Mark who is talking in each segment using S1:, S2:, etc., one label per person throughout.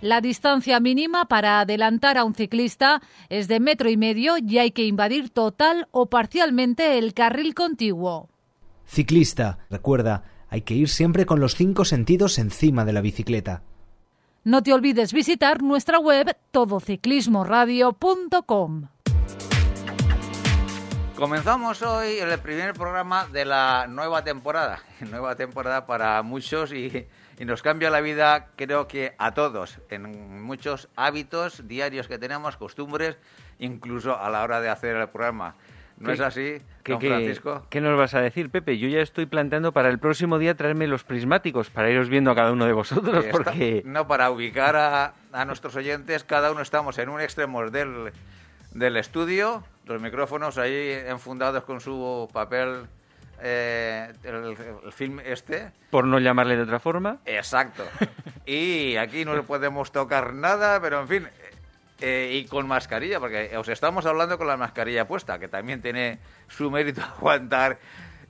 S1: La distancia mínima para adelantar a un ciclista es de metro y medio y hay que invadir total o parcialmente el carril contiguo.
S2: Ciclista, recuerda, hay que ir siempre con los cinco sentidos encima de la bicicleta.
S1: No te olvides visitar nuestra web todociclismoradio.com.
S3: Comenzamos hoy el primer programa de la nueva temporada. Nueva temporada para muchos y, y, nos cambia la vida, creo que a todos, en muchos hábitos diarios que tenemos, costumbres, incluso a la hora de hacer el programa. ¿No es así,
S4: ¿qué,
S3: don Francisco?
S4: ¿qué, ¿Qué nos vas a decir, Pepe? Yo ya estoy planteando para el próximo día traerme los prismáticos para iros viendo a cada uno de vosotros, porque...
S3: No, para ubicar a, a nuestros oyentes, cada uno estamos en un extremo del, del estudio, los micrófonos ahí enfundados con su papel, eh, el, el film este.
S4: Por no llamarle de otra forma.
S3: Exacto. Y aquí no le podemos tocar nada, pero en fin, eh, y con mascarilla, porque os estamos hablando con la mascarilla puesta, que también tiene su mérito aguantar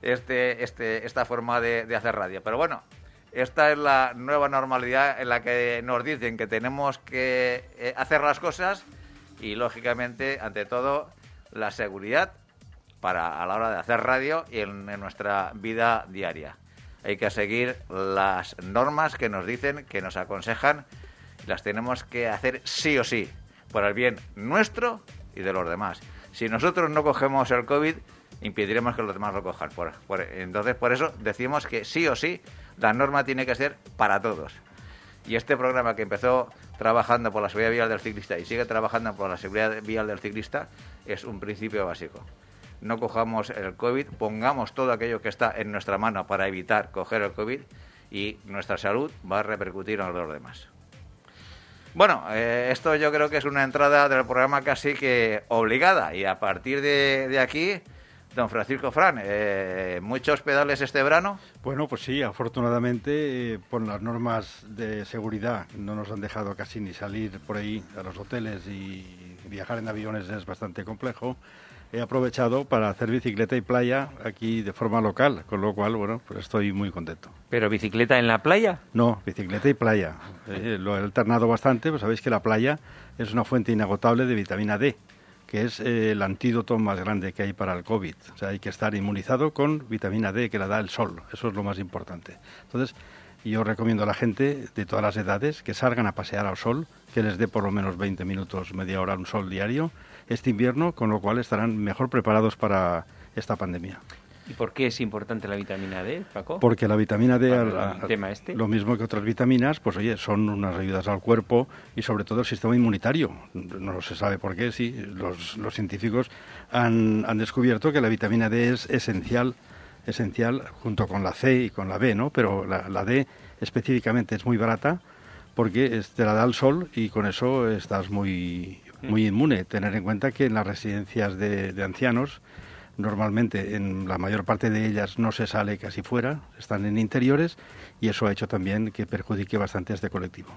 S3: este, este, esta forma de, de hacer radio. Pero bueno, esta es la nueva normalidad en la que nos dicen que tenemos que eh, hacer las cosas y, lógicamente, ante todo, la seguridad para a la hora de hacer radio y en, en nuestra vida diaria. Hay que seguir las normas que nos dicen, que nos aconsejan, las tenemos que hacer sí o sí, por el bien nuestro y de los demás. Si nosotros no cogemos el COVID, impediremos que los demás lo cojan. Por- por- entonces, por eso decimos que sí o sí, la norma tiene que ser para todos. Y este programa que empezó trabajando por la seguridad vial del ciclista y sigue trabajando por la seguridad vial del ciclista es un principio básico. No cojamos el COVID, pongamos todo aquello que está en nuestra mano para evitar coger el COVID y nuestra salud va a repercutir en los demás. Bueno, eh, esto yo creo que es una entrada del programa casi que obligada y a partir de, de aquí, don Francisco Fran, eh, muchos pedales este verano.
S5: Bueno, pues sí, afortunadamente, eh, por las normas de seguridad no nos han dejado casi ni salir por ahí a los hoteles y viajar en aviones es bastante complejo. He aprovechado para hacer bicicleta y playa aquí de forma local, con lo cual, bueno, pues estoy muy contento.
S4: ¿Pero bicicleta en la playa?
S5: No, bicicleta y playa. Eh, lo he alternado bastante, pues sabéis que la playa es una fuente inagotable de vitamina D, que es eh, el antídoto más grande que hay para el COVID. O sea, hay que estar inmunizado con vitamina D que la da el sol. Eso es lo más importante. Entonces, yo recomiendo a la gente de todas las edades que salgan a pasear al sol, que les dé por lo menos 20 minutos, media hora un sol diario este invierno, con lo cual estarán mejor preparados para esta pandemia.
S4: ¿Y por qué es importante la vitamina D, Paco?
S5: Porque la vitamina D, al- al-
S4: tema este.
S5: lo mismo que otras vitaminas, pues oye, son unas ayudas al cuerpo y sobre todo el sistema inmunitario. No se sabe por qué, sí. Los, los científicos han, han descubierto que la vitamina D es esencial, esencial junto con la C y con la B, ¿no? Pero la, la D específicamente es muy barata porque es- te la da el sol y con eso estás muy, muy inmune. Tener en cuenta que en las residencias de, de ancianos, normalmente en la mayor parte de ellas no se sale casi fuera, están en interiores y eso ha hecho también que perjudique bastante a este colectivo.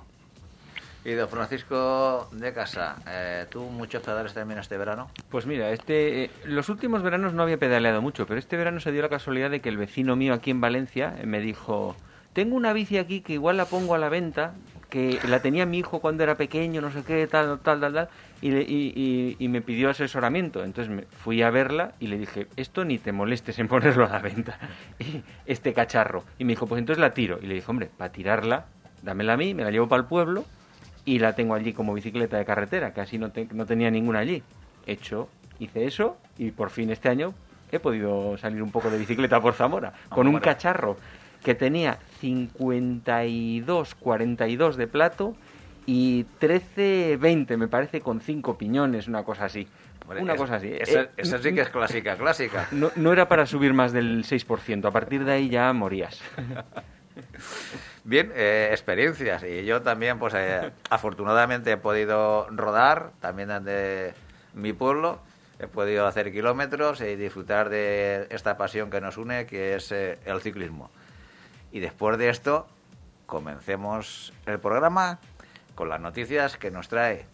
S3: Y don Francisco de Casa, eh, ¿tú muchos pedales también este verano?
S4: Pues mira, este, eh, los últimos veranos no había pedaleado mucho, pero este verano se dio la casualidad de que el vecino mío aquí en Valencia eh, me dijo, tengo una bici aquí que igual la pongo a la venta, que la tenía mi hijo cuando era pequeño, no sé qué, tal, tal, tal, tal, y, le- y, y- y me pidió asesoramiento. Entonces me fui a verla y le dije, esto ni te molestes en ponerlo a la venta, y este cacharro. Y me dijo, pues entonces la tiro. Y le dije, hombre, para tirarla, dámela a mí, me la llevo para el pueblo y la tengo allí como bicicleta de carretera, que así no, te- no tenía ninguna allí. Hecho, hice eso y por fin este año he podido salir un poco de bicicleta por Zamora, con un cacharro que tenía 52, 42 de plato y 13, 20, me parece, con cinco piñones, una cosa así. una cosa así.
S3: Esa, eh, sí que es clásica, clásica.
S4: No, no era para subir más del 6%, a partir de ahí ya morías.
S3: Bien, eh, experiencias. Y yo también, pues eh, afortunadamente he podido rodar, también de mi pueblo. He podido hacer kilómetros y disfrutar de esta pasión que nos une, que es el ciclismo. Y después de esto, comencemos el programa con las noticias que nos trae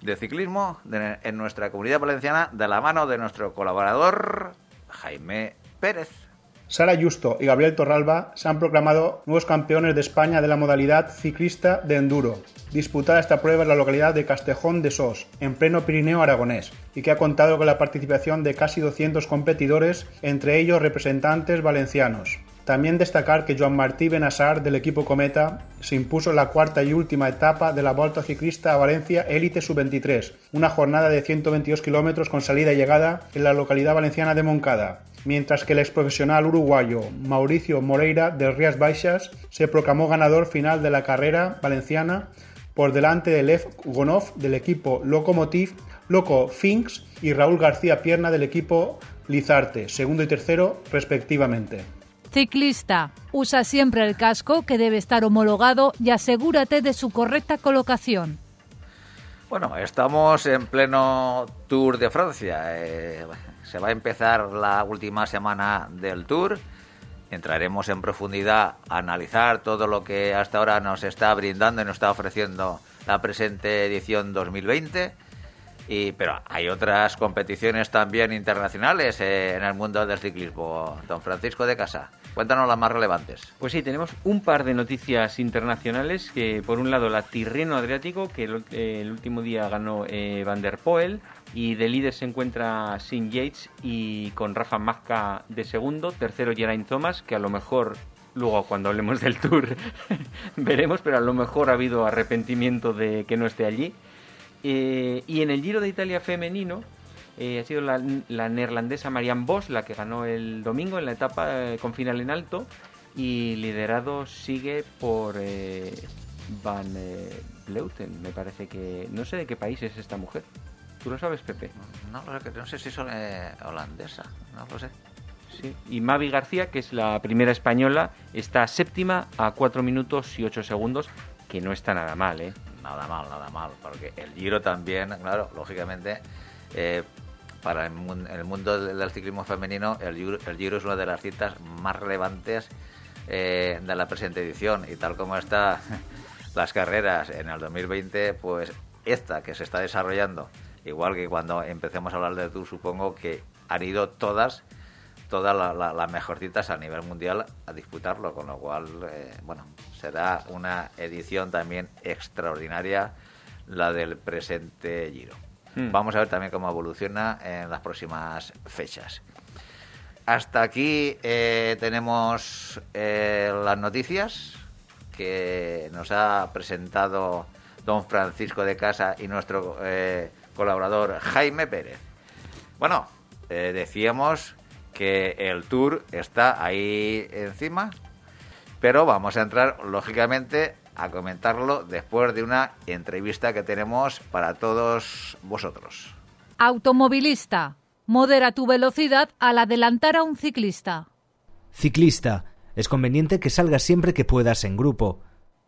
S3: de ciclismo en nuestra comunidad valenciana de la mano de nuestro colaborador Jaime Pérez.
S6: Sara Justo y Gabriel Torralba se han proclamado nuevos campeones de España de la modalidad ciclista de enduro, disputada esta prueba en la localidad de Castejón de Sos, en pleno Pirineo aragonés, y que ha contado con la participación de casi 200 competidores, entre ellos representantes valencianos. También destacar que Joan Martí Benassar del equipo Cometa se impuso en la cuarta y última etapa de la Volta Ciclista a Valencia Élite Sub-23, una jornada de 122 kilómetros con salida y llegada en la localidad valenciana de Moncada, mientras que el exprofesional uruguayo Mauricio Moreira de Rías Baixas se proclamó ganador final de la carrera valenciana por delante de Lev Gonov del equipo Lokomotiv, Loco Finks y Raúl García Pierna del equipo Lizarte, segundo y tercero respectivamente.
S1: Ciclista, usa siempre el casco que debe estar homologado y asegúrate de su correcta colocación.
S3: Bueno, estamos en pleno Tour de Francia. Eh, se va a empezar la última semana del Tour. Entraremos en profundidad a analizar todo lo que hasta ahora nos está brindando y nos está ofreciendo la presente edición 2020 pero hay otras competiciones también internacionales eh, en el mundo del ciclismo. Don Francisco de Casa, cuéntanos las más relevantes.
S4: Pues sí, tenemos un par de noticias internacionales. Que por un lado, la Tirreno Adriático, que el, último día ganó eh, Van der Poel. Y de líder se encuentra Sin Yates y con Rafa Mazca de segundo. Tercero, Geraint Thomas, que a lo mejor luego cuando hablemos del Tour veremos, pero a lo mejor ha habido arrepentimiento de que no esté allí. Eh, y en el Giro de Italia femenino eh, ha sido la, neerlandesa Marianne Vos la que ganó el domingo en la etapa eh, con final en alto y liderado sigue por Van Bleuten, me parece que... No sé de qué país es esta mujer. ¿Tú lo sabes, Pepe?
S3: No, no sé si son holandesa, no lo sé.
S4: Sí. Y Mavi García, que es la primera española, está séptima a 4 minutos y 8 segundos, que no está nada mal, ¿eh?
S3: nada mal, nada mal, porque el Giro también, claro, lógicamente, eh, para el, mundo del ciclismo femenino, el Giro, es una de las citas más relevantes eh, de la presente edición y tal como está las carreras en el 2020, pues esta que se está desarrollando, igual que cuando empecemos a hablar de Tour, supongo que han ido todas todas las mejorcitas a nivel mundial a disputarlo, con lo cual, eh, bueno, será una edición también extraordinaria la del presente Giro. Hmm. Vamos a ver también cómo evoluciona en las próximas fechas. Hasta aquí eh, tenemos eh, las noticias que nos ha presentado don Francisco de Casa y nuestro colaborador Jaime Pérez. Bueno, decíamos que el tour está ahí encima, pero vamos a entrar lógicamente a comentarlo después de una entrevista que tenemos para todos vosotros.
S1: Automovilista, modera tu velocidad al adelantar a un ciclista.
S2: Ciclista, es conveniente que salgas siempre que puedas en grupo.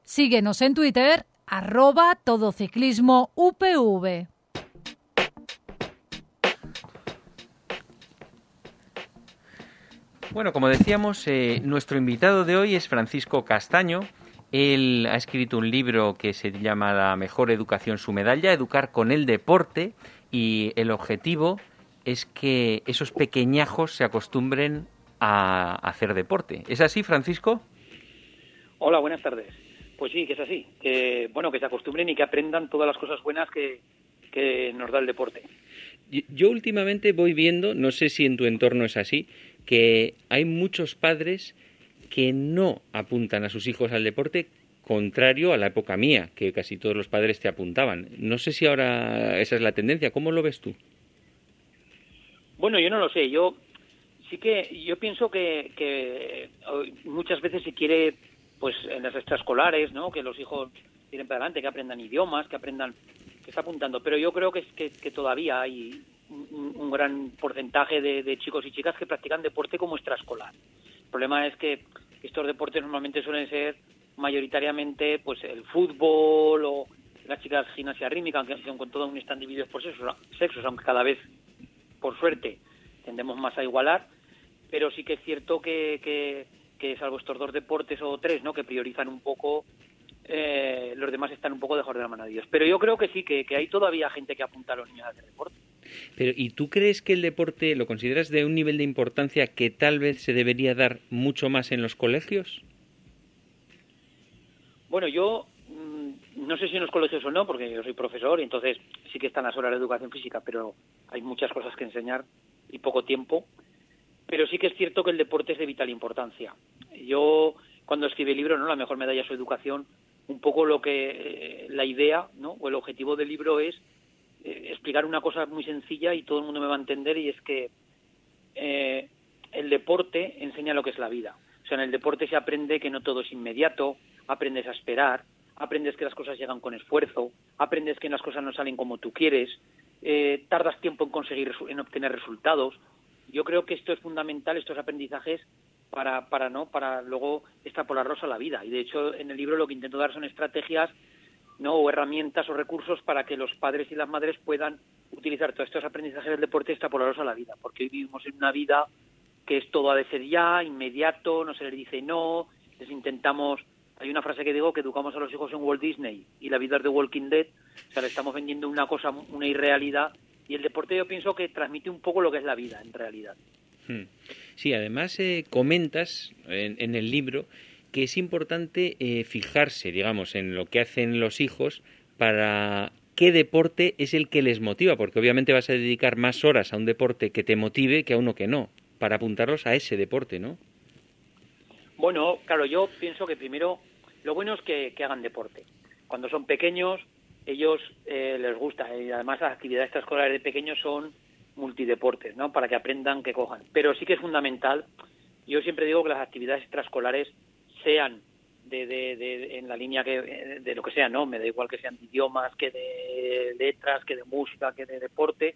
S1: Síguenos en Twitter, arroba todociclismo UPV.
S4: Bueno, como decíamos, eh, nuestro invitado de hoy es Francisco Castaño. Él ha escrito un libro que se llama La mejor educación, su medalla, Educar con el deporte, y el objetivo es que esos pequeñajos se acostumbren a hacer deporte. ¿Es así, Francisco?
S7: Hola, buenas tardes. Pues sí, que es así. Que, bueno, que se acostumbren y que aprendan todas las cosas buenas que, que nos da el deporte.
S4: Yo últimamente voy viendo, no sé si en tu entorno es así, que hay muchos padres que no apuntan a sus hijos al deporte contrario a la época mía, que casi todos los padres te apuntaban. No sé si ahora esa es la tendencia. ¿Cómo lo ves tú?
S7: Bueno, yo no lo sé. Yo sí que yo pienso que, que muchas veces se quiere, pues en las extraescolares, ¿no? Que los hijos tiren para adelante, que aprendan idiomas, que aprendan, que está apuntando. Pero yo creo que, que, que todavía hay un, gran porcentaje de, chicos y chicas que practican deporte como extraescolar. Problema es que estos deportes normalmente suelen ser mayoritariamente pues el fútbol o las chicas gimnasia rítmica, aunque con todo un están divididos por sexos, sexos, aunque cada vez, por suerte, tendemos más a igualar, pero sí que es cierto que, que, que salvo estos dos deportes o tres, ¿no? que priorizan un poco eh, los demás están un poco de la mano de Dios. Pero yo creo que sí, que, hay todavía gente que apunta a los niños a hacer deporte.
S4: Pero, ¿y tú crees que el deporte lo consideras de un nivel de importancia que tal vez se debería dar mucho más en los colegios?
S7: Bueno, yo mm, no sé si en los colegios o no, porque yo soy profesor y entonces sí que están las horas de educación física, pero hay muchas cosas que enseñar y poco tiempo. Pero sí que es cierto que el deporte es de vital importancia. Yo, cuando escribí el libro, ¿no? La mejor medalla es su educación, un poco lo que eh, la idea ¿no? o el objetivo del libro es eh, explicar una cosa muy sencilla y todo el mundo me va a entender y es que eh, el deporte enseña lo que es la vida. O sea, en el deporte se aprende que no todo es inmediato, aprendes a esperar, aprendes que las cosas llegan con esfuerzo, aprendes que las cosas no salen como tú quieres, tardas tiempo en conseguir, en obtener resultados. Yo creo que esto es fundamental, estos aprendizajes, para, para no para luego extrapolarlos a la vida y de hecho en el libro lo que intento dar son estrategias no o herramientas o recursos para que los padres y las madres puedan utilizar todos estos aprendizajes del deporte y a la vida. Porque hoy vivimos en una vida que es todo a de ya inmediato no se les dice no les intentamos hay una frase que digo que educamos a los hijos en Walt Disney y la vida es de Walking Dead o sea le estamos vendiendo una cosa una irrealidad y el deporte yo pienso que transmite un poco lo que es la vida en realidad.
S4: Hmm. Sí, además eh, comentas en, el libro que es importante eh, fijarse, digamos, en lo que hacen los hijos para qué deporte es el que les motiva, porque obviamente vas a dedicar más horas a un deporte que te motive que a uno que no, para apuntarlos a ese deporte, ¿no?
S7: Bueno, claro, yo pienso que primero lo bueno es que, hagan deporte. Cuando son pequeños, ellos eh, les gusta y además las actividades extraescolares de pequeños son multideportes, ¿no? Para que aprendan, que cojan. Pero sí que es fundamental, yo siempre digo que las actividades extraescolares sean de, de, en la línea que de lo que sea, ¿no? Me da igual que sean de idiomas, que de letras, que de música, que de deporte,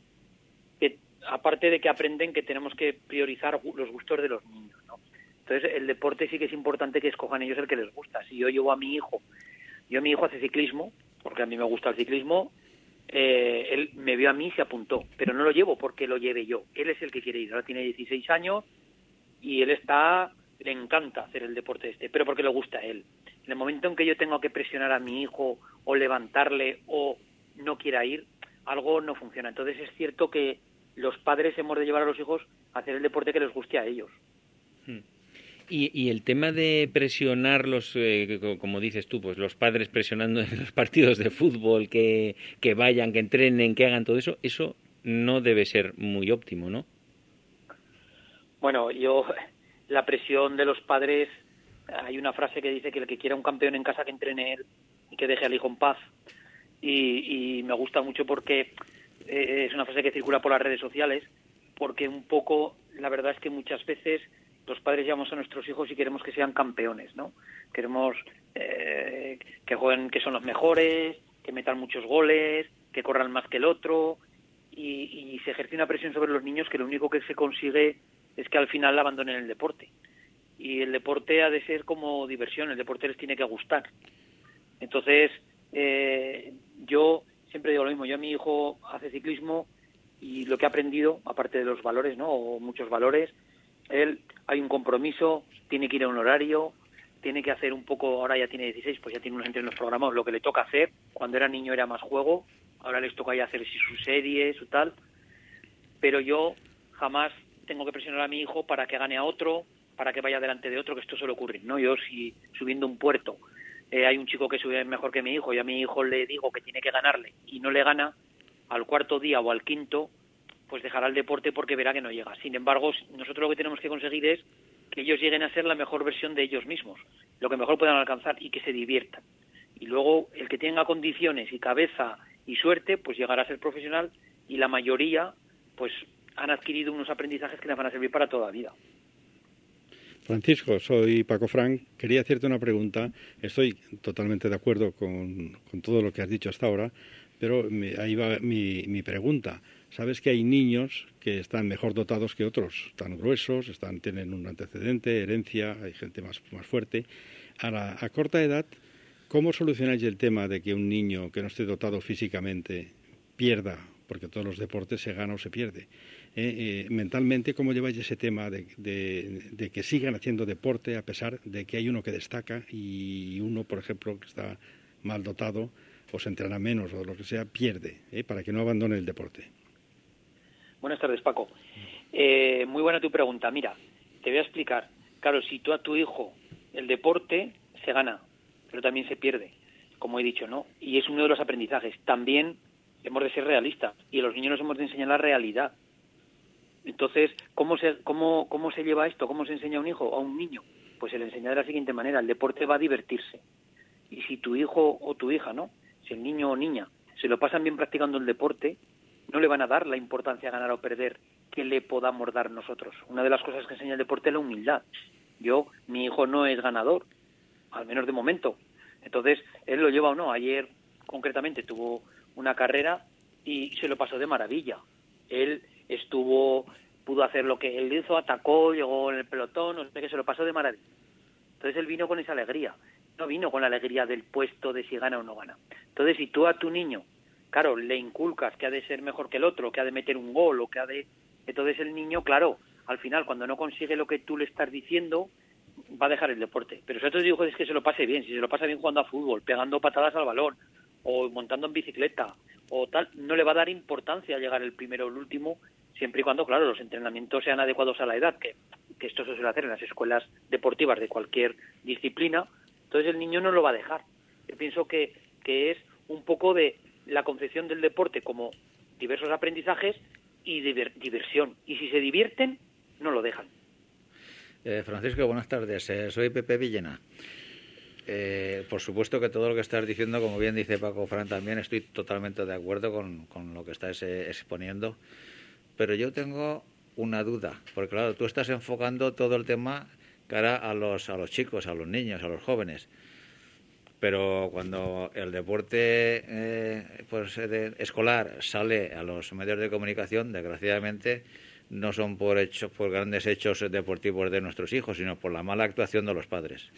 S7: que aparte de que aprenden que tenemos que priorizar los gustos de los niños, ¿no? Entonces, el deporte sí que es importante que escojan ellos el que les gusta. Si yo llevo a mi hijo, yo mi hijo hace ciclismo, porque a mí me gusta el ciclismo, eh, él me vio a mí y se apuntó, pero no lo llevo porque lo lleve yo. Él es el que quiere ir. Ahora tiene 16 años y él está, le encanta hacer el deporte este, pero porque le gusta a él. En el momento en que yo tengo que presionar a mi hijo o levantarle o no quiera ir, algo no funciona. Entonces es cierto que los padres hemos de llevar a los hijos a hacer el deporte que les guste a ellos.
S4: Hmm. Y, el tema de presionarlos, eh, como dices tú, pues los padres presionando en los partidos de fútbol, que, que vayan, que entrenen, que hagan todo eso, eso no debe ser muy óptimo, ¿no?
S7: Bueno, yo, la presión de los padres, hay una frase que dice que el que quiera un campeón en casa que entrene él y que deje al hijo en paz. Y, y me gusta mucho porque eh, es una frase que circula por las redes sociales, porque un poco, la verdad es que muchas veces los padres llevamos a nuestros hijos y queremos que sean campeones, ¿no? Queremos eh, que jueguen, que son los mejores, que metan muchos goles, que corran más que el otro, y, se ejerce una presión sobre los niños que lo único que se consigue es que al final abandonen el deporte. Y el deporte ha de ser como diversión, el deporte les tiene que gustar. Entonces, eh, yo siempre digo lo mismo, yo a mi hijo hace ciclismo y lo que ha aprendido, aparte de los valores, ¿no? O muchos valores, él hay un compromiso, tiene que ir a un horario, tiene que hacer un poco, ahora ya tiene 16, pues ya tiene unos entrenos programados, lo que le toca hacer. Cuando era niño era más juego, ahora les toca ya hacer su serie, su tal. Pero yo jamás tengo que presionar a mi hijo para que gane a otro, para que vaya delante de otro, que esto suele ocurrir, ¿no? Yo si subiendo un puerto eh, hay un chico que sube mejor que mi hijo y a mi hijo le digo que tiene que ganarle y no le gana, al cuarto día o al quinto pues dejará el deporte porque verá que no llega. Sin embargo, nosotros lo que tenemos que conseguir es que ellos lleguen a ser la mejor versión de ellos mismos, lo que mejor puedan alcanzar y que se diviertan. Y luego el que tenga condiciones y cabeza y suerte, pues llegará a ser profesional y la mayoría, pues han adquirido unos aprendizajes que les van a servir para toda la vida.
S5: Francisco, soy Paco Frank. Quería hacerte una pregunta. Estoy totalmente de acuerdo con, todo lo que has dicho hasta ahora, pero ahí va mi, mi, pregunta. Sabes que hay niños que están mejor dotados que otros, están gruesos, están, tienen un antecedente, herencia, hay gente más, más fuerte. A, a corta edad, ¿cómo solucionáis el tema de que un niño que no esté dotado físicamente pierda, porque todos los deportes se gana o se pierde? Eh, eh, mentalmente, ¿cómo lleváis ese tema de, de, que sigan haciendo deporte a pesar de que hay uno que destaca y uno, por ejemplo, que está mal dotado o se entrena menos o lo que sea, pierde, eh, para que no abandone el deporte?
S7: Buenas tardes, Paco. muy buena tu pregunta. Mira, te voy a explicar. Claro, si tú a tu hijo el deporte se gana, pero también se pierde, como he dicho, ¿no? Y es uno de los aprendizajes. También hemos de ser realistas y a los niños nos hemos de enseñar la realidad. Entonces, ¿cómo se, cómo, ¿cómo se lleva esto? ¿Cómo se enseña a un hijo, a un niño? Pues se le enseña de la siguiente manera, el deporte va a divertirse. Y si tu hijo o tu hija, ¿no? Si el niño o niña se lo pasan bien practicando el deporte, no le van a dar la importancia a ganar o perder que le podamos dar nosotros. Una de las cosas que enseña el deporte es la humildad. Yo, mi hijo no es ganador, al menos de momento. Entonces, él lo lleva o no. Ayer, concretamente, tuvo una carrera y se lo pasó de maravilla. Él estuvo, pudo hacer lo que él hizo, atacó, llegó en el pelotón, no sé qué, se lo pasó de maravilla. Entonces él vino con esa alegría, no vino con la alegría del puesto de si gana o no gana. Entonces si tú a tu niño, claro, le inculcas que ha de ser mejor que el otro, que ha de meter un gol o que ha de... Entonces el niño, claro, al final cuando no consigue lo que tú le estás diciendo, va a dejar el deporte. Pero te digo es que se lo pase bien, si se lo pasa bien jugando a fútbol, pegando patadas al balón, o montando en bicicleta, o tal, no le va a dar importancia a llegar el primero o el último, siempre y cuando, claro, los entrenamientos sean adecuados a la edad, que, esto se suele hacer en las escuelas deportivas de cualquier disciplina, entonces el niño no lo va a dejar. Yo pienso que, que es un poco de la concepción del deporte como diversos aprendizajes y diversión. Y si se divierten, no lo dejan.
S3: Eh, Francisco, buenas tardes. Eh, soy Pepe Villena. Eh, por supuesto que todo lo que estás diciendo, como bien dice Paco Fran también, estoy totalmente de acuerdo con, con lo que estás exponiendo. Pero yo tengo una duda, porque claro, tú estás enfocando todo el tema cara a los, a los chicos, a los niños, a los jóvenes. Pero cuando el deporte eh, pues, escolar sale a los medios de comunicación, desgraciadamente no son por hechos, por grandes hechos deportivos de nuestros hijos, sino por la mala actuación de los padres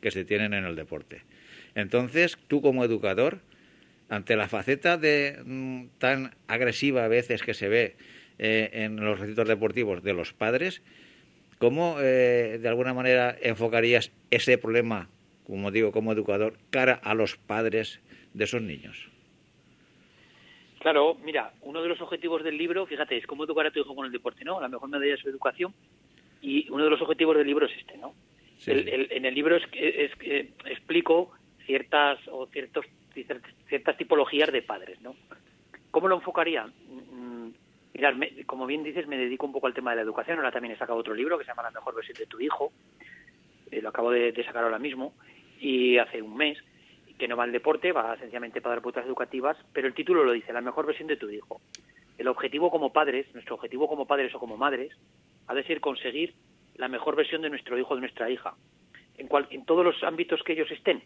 S3: que se tienen en el deporte. Entonces, tú como educador, ante la faceta de mm, tan agresiva a veces que se ve eh, en los recintos deportivos de los padres, ¿cómo eh, de alguna manera enfocarías ese problema, como digo, como educador, cara a los padres de esos niños?
S7: Claro, mira, uno de los objetivos del libro, fíjate, es cómo educar a tu hijo con el deporte, ¿no? La mejor medida de su educación. Y uno de los objetivos del libro es este, ¿no? en el libro es, es, explico ciertas o ciertos ciertas tipologías de padres, ¿no? ¿Cómo lo enfocaría? Mirad, como bien dices, me dedico un poco al tema de la educación. Ahora también he sacado otro libro que se llama La mejor versión de tu hijo. Eh, lo acabo de, sacar ahora mismo y hace un mes que no va al deporte, va sencillamente para dar puertas educativas, pero el título lo dice, la mejor versión de tu hijo. El objetivo como padres, nuestro objetivo como padres o como madres, ha de ser conseguir la mejor versión de nuestro hijo o de nuestra hija, en, cual, en todos los ámbitos que ellos estén.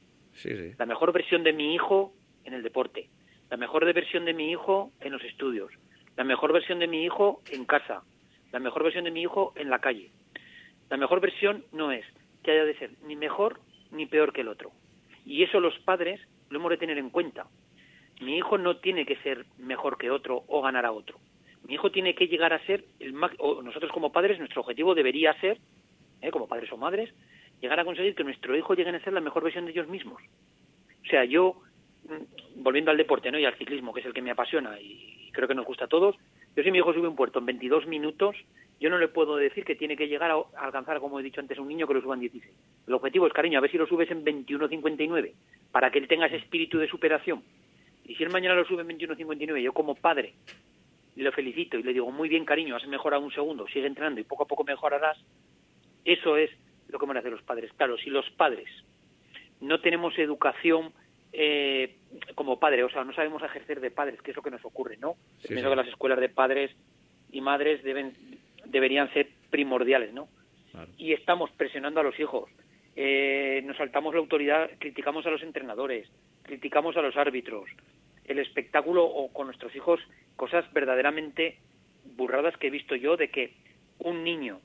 S7: La mejor versión de mi hijo en el deporte, la mejor versión de mi hijo en los estudios, la mejor versión de mi hijo en casa, la mejor versión de mi hijo en la calle. La mejor versión no es que haya de ser ni mejor ni peor que el otro. Y eso los padres lo hemos de tener en cuenta. Mi hijo no tiene que ser mejor que otro o ganar a otro. Mi hijo tiene que llegar a ser el o nosotros como padres nuestro objetivo debería ser, ¿eh? como padres o madres, llegar a conseguir que nuestro hijo llegue a ser la mejor versión de ellos mismos. O sea, yo mm, volviendo al deporte, ¿no? y al ciclismo, que es el que me apasiona y creo que nos gusta a todos. Yo si mi hijo sube un puerto en 22 minutos, yo no le puedo decir que tiene que llegar a, alcanzar, como he dicho antes, un niño que lo suba en 16. El objetivo es, cariño, a ver si lo subes en 21.59, para que él tenga ese espíritu de superación. Y si él mañana lo sube en 21.59, yo como padre le felicito y le digo, muy bien, cariño, has mejorado un segundo, sigue entrenando y poco a poco mejorarás, eso es lo que van a hacer los padres. Claro, si los padres no tenemos educación eh, como padre, o sea, no sabemos ejercer de padres, que es lo que nos ocurre, ¿no? Pienso que las escuelas de padres y madres deben deberían ser primordiales, ¿no? Y estamos presionando a los hijos, eh, nos saltamos la autoridad, criticamos a los entrenadores, criticamos a los árbitros, el espectáculo o con nuestros hijos cosas verdaderamente burradas que he visto yo de que un niño,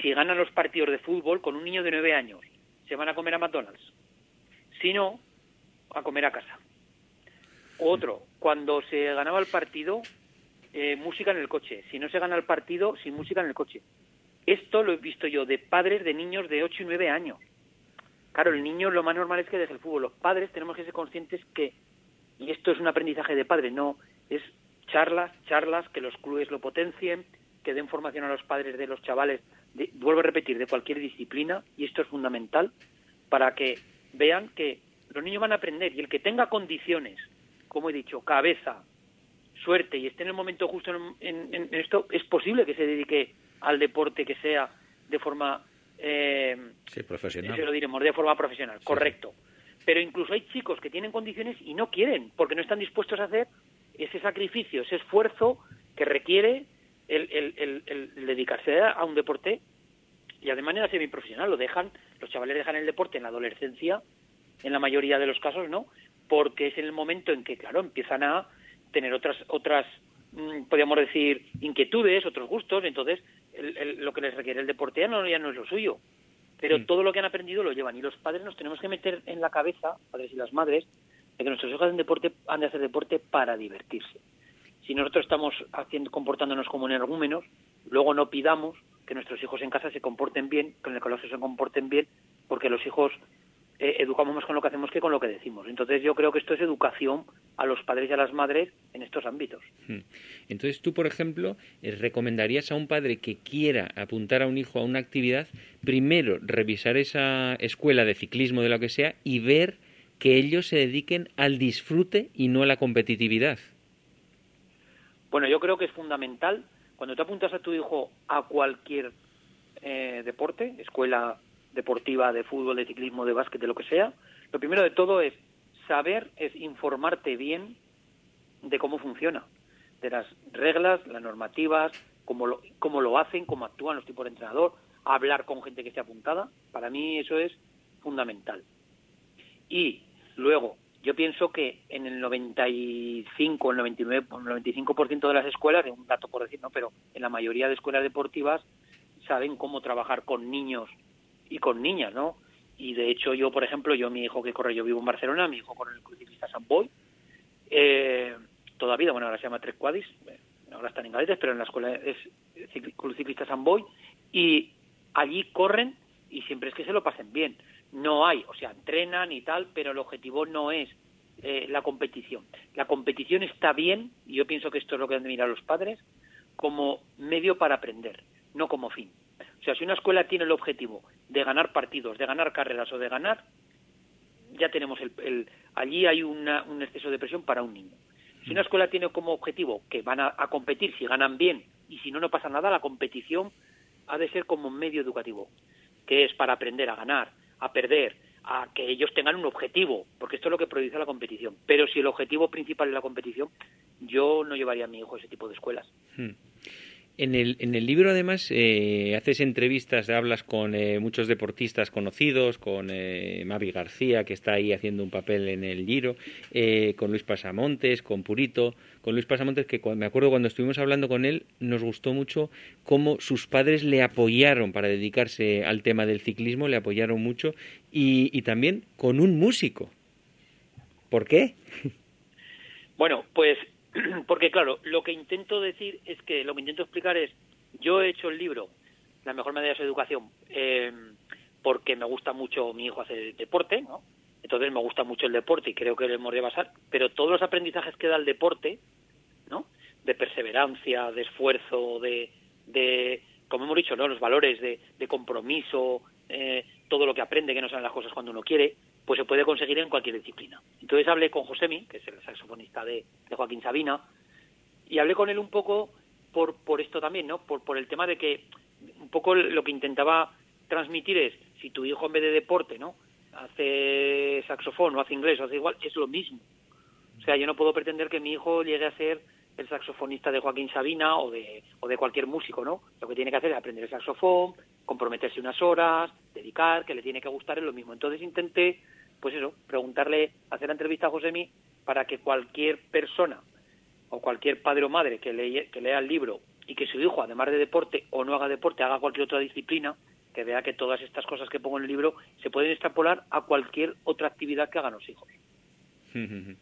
S7: si gana los partidos de fútbol con un niño de nueve años, se van a comer a McDonald's. Si no, a comer a casa. Otro, cuando se ganaba el partido, eh, música en el coche. Si no se gana el partido, sin música en el coche. Esto lo he visto yo de padres de niños de 8 y 9 años. Claro, el niño lo más normal es que deje el fútbol. Los padres tenemos que ser conscientes que, y esto es un aprendizaje de padre, no, es charlas, charlas, que los clubes lo potencien, que den formación a los padres de los chavales, vuelvo a repetir, de cualquier disciplina, y esto es fundamental, para que vean que los niños van a aprender y el que tenga condiciones, como he dicho, cabeza, suerte y esté en el momento justo en, esto, es posible que se dedique al deporte que sea de forma
S3: eh, profesional.
S7: Se lo diremos, de forma profesional, correcto. Pero incluso hay chicos que tienen condiciones y no quieren, porque no están dispuestos a hacer ese sacrificio, ese esfuerzo que requiere el, dedicarse a un deporte y además de manera semiprofesional. Lo dejan, los chavales dejan el deporte en la adolescencia, en la mayoría de los casos no, porque es en el momento en que, claro, empiezan a tener otras, otras mm, podríamos decir, inquietudes, otros gustos, entonces lo que les requiere el deporte ya no, ya no es lo suyo. Pero todo lo que han aprendido lo llevan y los padres nos tenemos que meter en la cabeza, padres y las madres, de que nuestros hijos en deporte han de hacer deporte para divertirse. Si nosotros estamos haciendo, comportándonos como energúmenos, luego no pidamos que nuestros hijos en casa se comporten bien, que en el colegio se comporten bien, porque los hijos eh, educamos más con lo que hacemos que con lo que decimos. Entonces yo creo que esto es educación a los padres y a las madres en estos ámbitos. Hmm.
S4: Entonces tú, por ejemplo, eh, recomendarías a un padre que quiera apuntar a un hijo a una actividad, primero revisar esa escuela de ciclismo de lo que sea y ver que ellos se dediquen al disfrute y no a la competitividad.
S7: Bueno, yo creo que es fundamental cuando te apuntas a tu hijo a cualquier eh, deporte, escuela deportiva, de fútbol, de ciclismo, de básquet, de lo que sea, lo primero de todo es saber, es informarte bien de cómo funciona, de las reglas, las normativas, cómo lo, cómo lo hacen, cómo actúan los tipos de entrenador, hablar con gente que esté apuntada. Para mí eso es fundamental. Y luego, yo pienso que en el 95, el 99, el 95% de las escuelas, es un dato por decir, no, pero en la mayoría de escuelas deportivas saben cómo trabajar con niños y con niñas, ¿no? Y de hecho yo, por ejemplo, yo mi hijo que corre, yo vivo en Barcelona, mi hijo corre el Ciclista San Boy, eh, todavía, bueno, ahora se llama Tres Cuadis, eh, ahora están en Galetes, pero en la escuela es Club Ciclista San Boy, y allí corren y siempre es que se lo pasen bien. No hay, o sea, entrenan y tal, pero el objetivo no es eh, la competición. La competición está bien, y yo pienso que esto es lo que han de mirar los padres, como medio para aprender, no como fin. O sea, si una escuela tiene el objetivo de ganar partidos, de ganar carreras o de ganar, ya tenemos el, allí hay un exceso de presión para un niño. Si una escuela tiene como objetivo que van a, competir si ganan bien y si no, no pasa nada, la competición ha de ser como un medio educativo, que es para aprender a ganar, a perder, a que ellos tengan un objetivo, porque esto es lo que produce la competición. Pero si el objetivo principal es la competición, yo no llevaría a mi hijo a ese tipo de escuelas. Hmm.
S4: En el, en el libro, además, eh, haces entrevistas, hablas con eh, muchos deportistas conocidos, con eh, Mavi García, que está ahí haciendo un papel en el Giro, eh, con Luis Pasamontes, con Purito, con Luis Pasamontes, que me acuerdo cuando estuvimos hablando con él, nos gustó mucho cómo sus padres le apoyaron para dedicarse al tema del ciclismo, le apoyaron mucho, y, y también con un músico. ¿Por qué?
S7: Bueno, pues porque claro, lo que intento decir es que lo que intento explicar es, yo he hecho el libro, la mejor medida de su educación, eh, porque me gusta mucho mi hijo hacer deporte, ¿no? Entonces me gusta mucho el deporte y creo que le hemos de basar, pero todos los aprendizajes que da el deporte, ¿no? De perseverancia, de esfuerzo, de, de como hemos dicho, ¿no? Los valores de, de compromiso, eh, todo lo que aprende, que no saben las cosas cuando uno quiere, pues se puede conseguir en cualquier disciplina. Entonces hablé con Josemi, que es el saxofonista de, Joaquín Sabina, y hablé con él un poco por, por esto también, ¿no? Por, por el tema de que un poco lo que intentaba transmitir es, si tu hijo en vez de deporte, ¿no? Hace saxofón o hace inglés o hace igual, es lo mismo. O sea, yo no puedo pretender que mi hijo llegue a ser el saxofonista de Joaquín Sabina o de, o de cualquier músico, ¿no? Lo que tiene que hacer es aprender el saxofón, comprometerse unas horas, dedicar, que le tiene que gustar es lo mismo. Entonces intenté, pues eso, preguntarle, hacer la entrevista a Josemi para que cualquier persona o cualquier padre o madre que, que lea el libro y que su hijo, además de deporte o no haga deporte, haga cualquier otra disciplina, que vea que todas estas cosas que pongo en el libro se pueden extrapolar a cualquier otra actividad que hagan los hijos.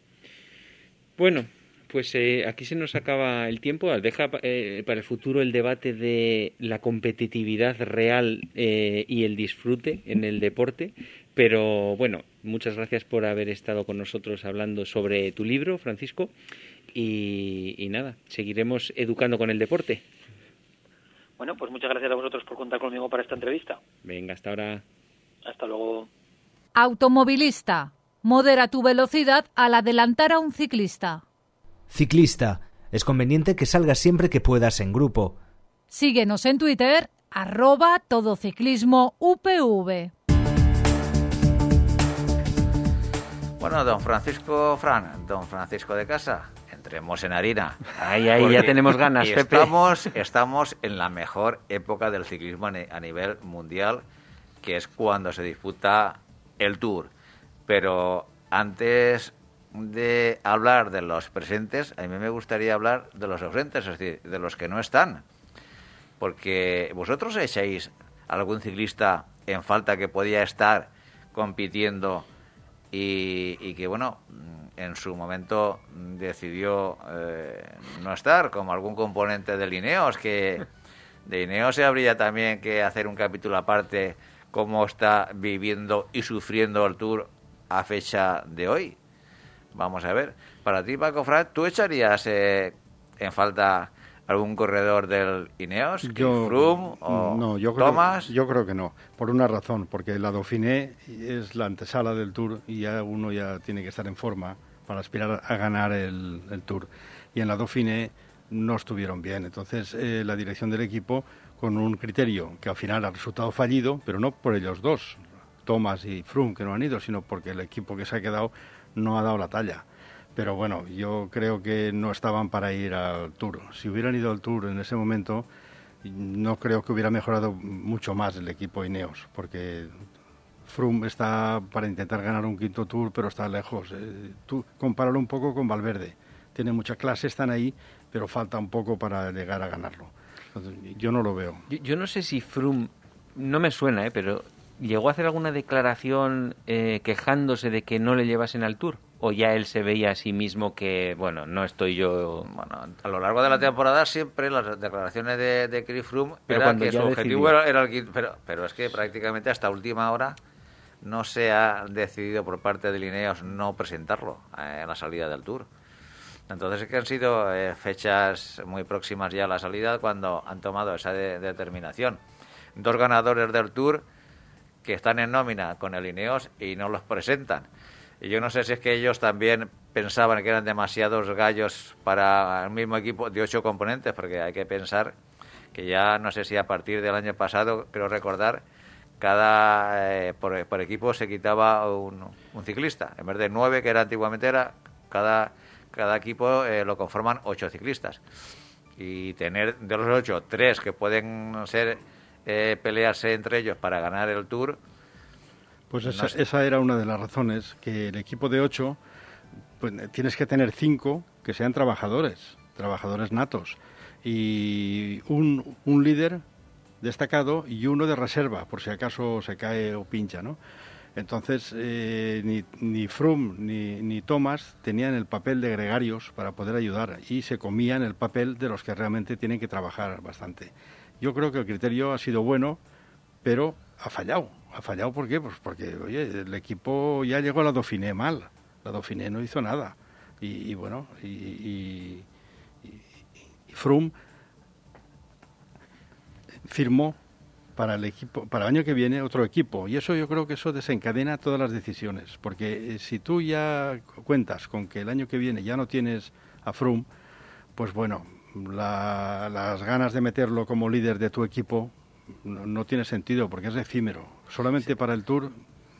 S4: Bueno, pues eh, aquí se nos acaba el tiempo. Deja eh, para el futuro el debate de la competitividad real eh, y el disfrute en el deporte. Pero bueno, muchas gracias por haber estado con nosotros hablando sobre tu libro, Francisco. Y, y nada, seguiremos educando con el deporte.
S7: Bueno, pues muchas gracias a vosotros por contar conmigo para esta entrevista.
S4: Venga, hasta ahora.
S7: Hasta luego.
S1: Automovilista. Modera tu velocidad al adelantar a un ciclista.
S2: Ciclista. Es conveniente que salgas siempre que puedas en grupo.
S1: Síguenos en Twitter, arroba todociclismo UPV.
S3: Bueno, don Francisco Fran, don Francisco de Casa, entremos en harina.
S4: Ahí, ahí, ya tenemos ganas, Pepe.
S3: Estamos, estamos en la mejor época del ciclismo a nivel mundial, que es cuando se disputa el Tour. Pero antes de hablar de los presentes, a mí me gustaría hablar de los ausentes, es decir, de los que no están. Porque vosotros echáis algún ciclista en falta que podía estar compitiendo y, que, bueno, en su momento decidió eh, no estar, como algún componente de Ineos, que de Ineos se habría también que hacer un capítulo aparte cómo está viviendo y sufriendo el Tour a fecha de hoy. Vamos a ver. Para ti, Paco Frat, ¿tú echarías eh, en falta algún corredor del Ineos?
S5: Yo,
S3: Froome o
S5: no, yo
S3: Thomas?
S5: Creo, yo creo que no, por una razón, porque la Dauphiné es la antesala del Tour y ya uno ya tiene que estar en forma para aspirar a ganar el, el Tour. Y en la Dauphiné no estuvieron bien. Entonces, eh, la dirección del equipo, con un criterio que al final ha resultado fallido, pero no por ellos dos, Thomas y Froome, que no han ido, sino porque el equipo que se ha quedado no ha dado la talla. Pero bueno, yo creo que no estaban para ir al Tour. Si hubieran ido al Tour en ese momento, no creo que hubiera mejorado mucho más el equipo Ineos, porque Froome está para intentar ganar un quinto Tour, pero está lejos. Eh, tú compáralo un poco con Valverde. Tiene mucha clase, están ahí, pero falta un poco para llegar a ganarlo. Yo no lo veo.
S4: Yo, yo, no sé si Froome, no me suena, ¿eh? pero ¿llegó a hacer alguna declaración eh, quejándose de que no le llevasen al Tour? ¿O ya él se veía a sí mismo que, bueno, no estoy yo...
S3: Bueno, a lo largo de la temporada siempre las declaraciones de, de Chris Froome pero era que su objetivo era, era, el... Pero, pero es que prácticamente hasta última hora no se ha decidido por parte de Lineos no presentarlo eh, en la salida del Tour. Entonces es que han sido eh, fechas muy próximas ya a la salida cuando han tomado esa de, determinación. Dos ganadores del Tour que están en nómina con el Ineos y no los presentan. Y yo no sé si es que ellos también pensaban que eran demasiados gallos para el mismo equipo de ocho componentes, porque hay que pensar que ya no sé si a partir del año pasado, creo recordar, cada eh, por, por, equipo se quitaba un, un, ciclista. En vez de nueve, que era antiguamente era, cada, cada equipo eh, lo conforman ocho ciclistas. Y tener de los ocho, tres que pueden ser eh, pelearse entre ellos para ganar el Tour.
S5: Pues esa, no sé. esa, era una de las razones, que el equipo de ocho, pues tienes que tener cinco que sean trabajadores, trabajadores natos, y un, un líder destacado y uno de reserva, por si acaso se cae o pincha, ¿no? Entonces, eh, ni, ni Froome ni, ni Thomas tenían el papel de gregarios para poder ayudar y se comían el papel de los que realmente tienen que trabajar bastante. Yo creo que el criterio ha sido bueno, pero ha fallado. ¿Ha fallado por qué? Pues porque, oye, el equipo ya llegó a la Dauphiné mal. La Dauphiné no hizo nada. Y, bueno, y, Froome firmó para el equipo para el año que viene otro equipo y eso yo creo que eso desencadena todas las decisiones porque eh, si tú ya cuentas con que el año que viene ya no tienes a Froome pues bueno la, las ganas de meterlo como líder de tu equipo no, no, tiene sentido porque es efímero solamente sí. para el Tour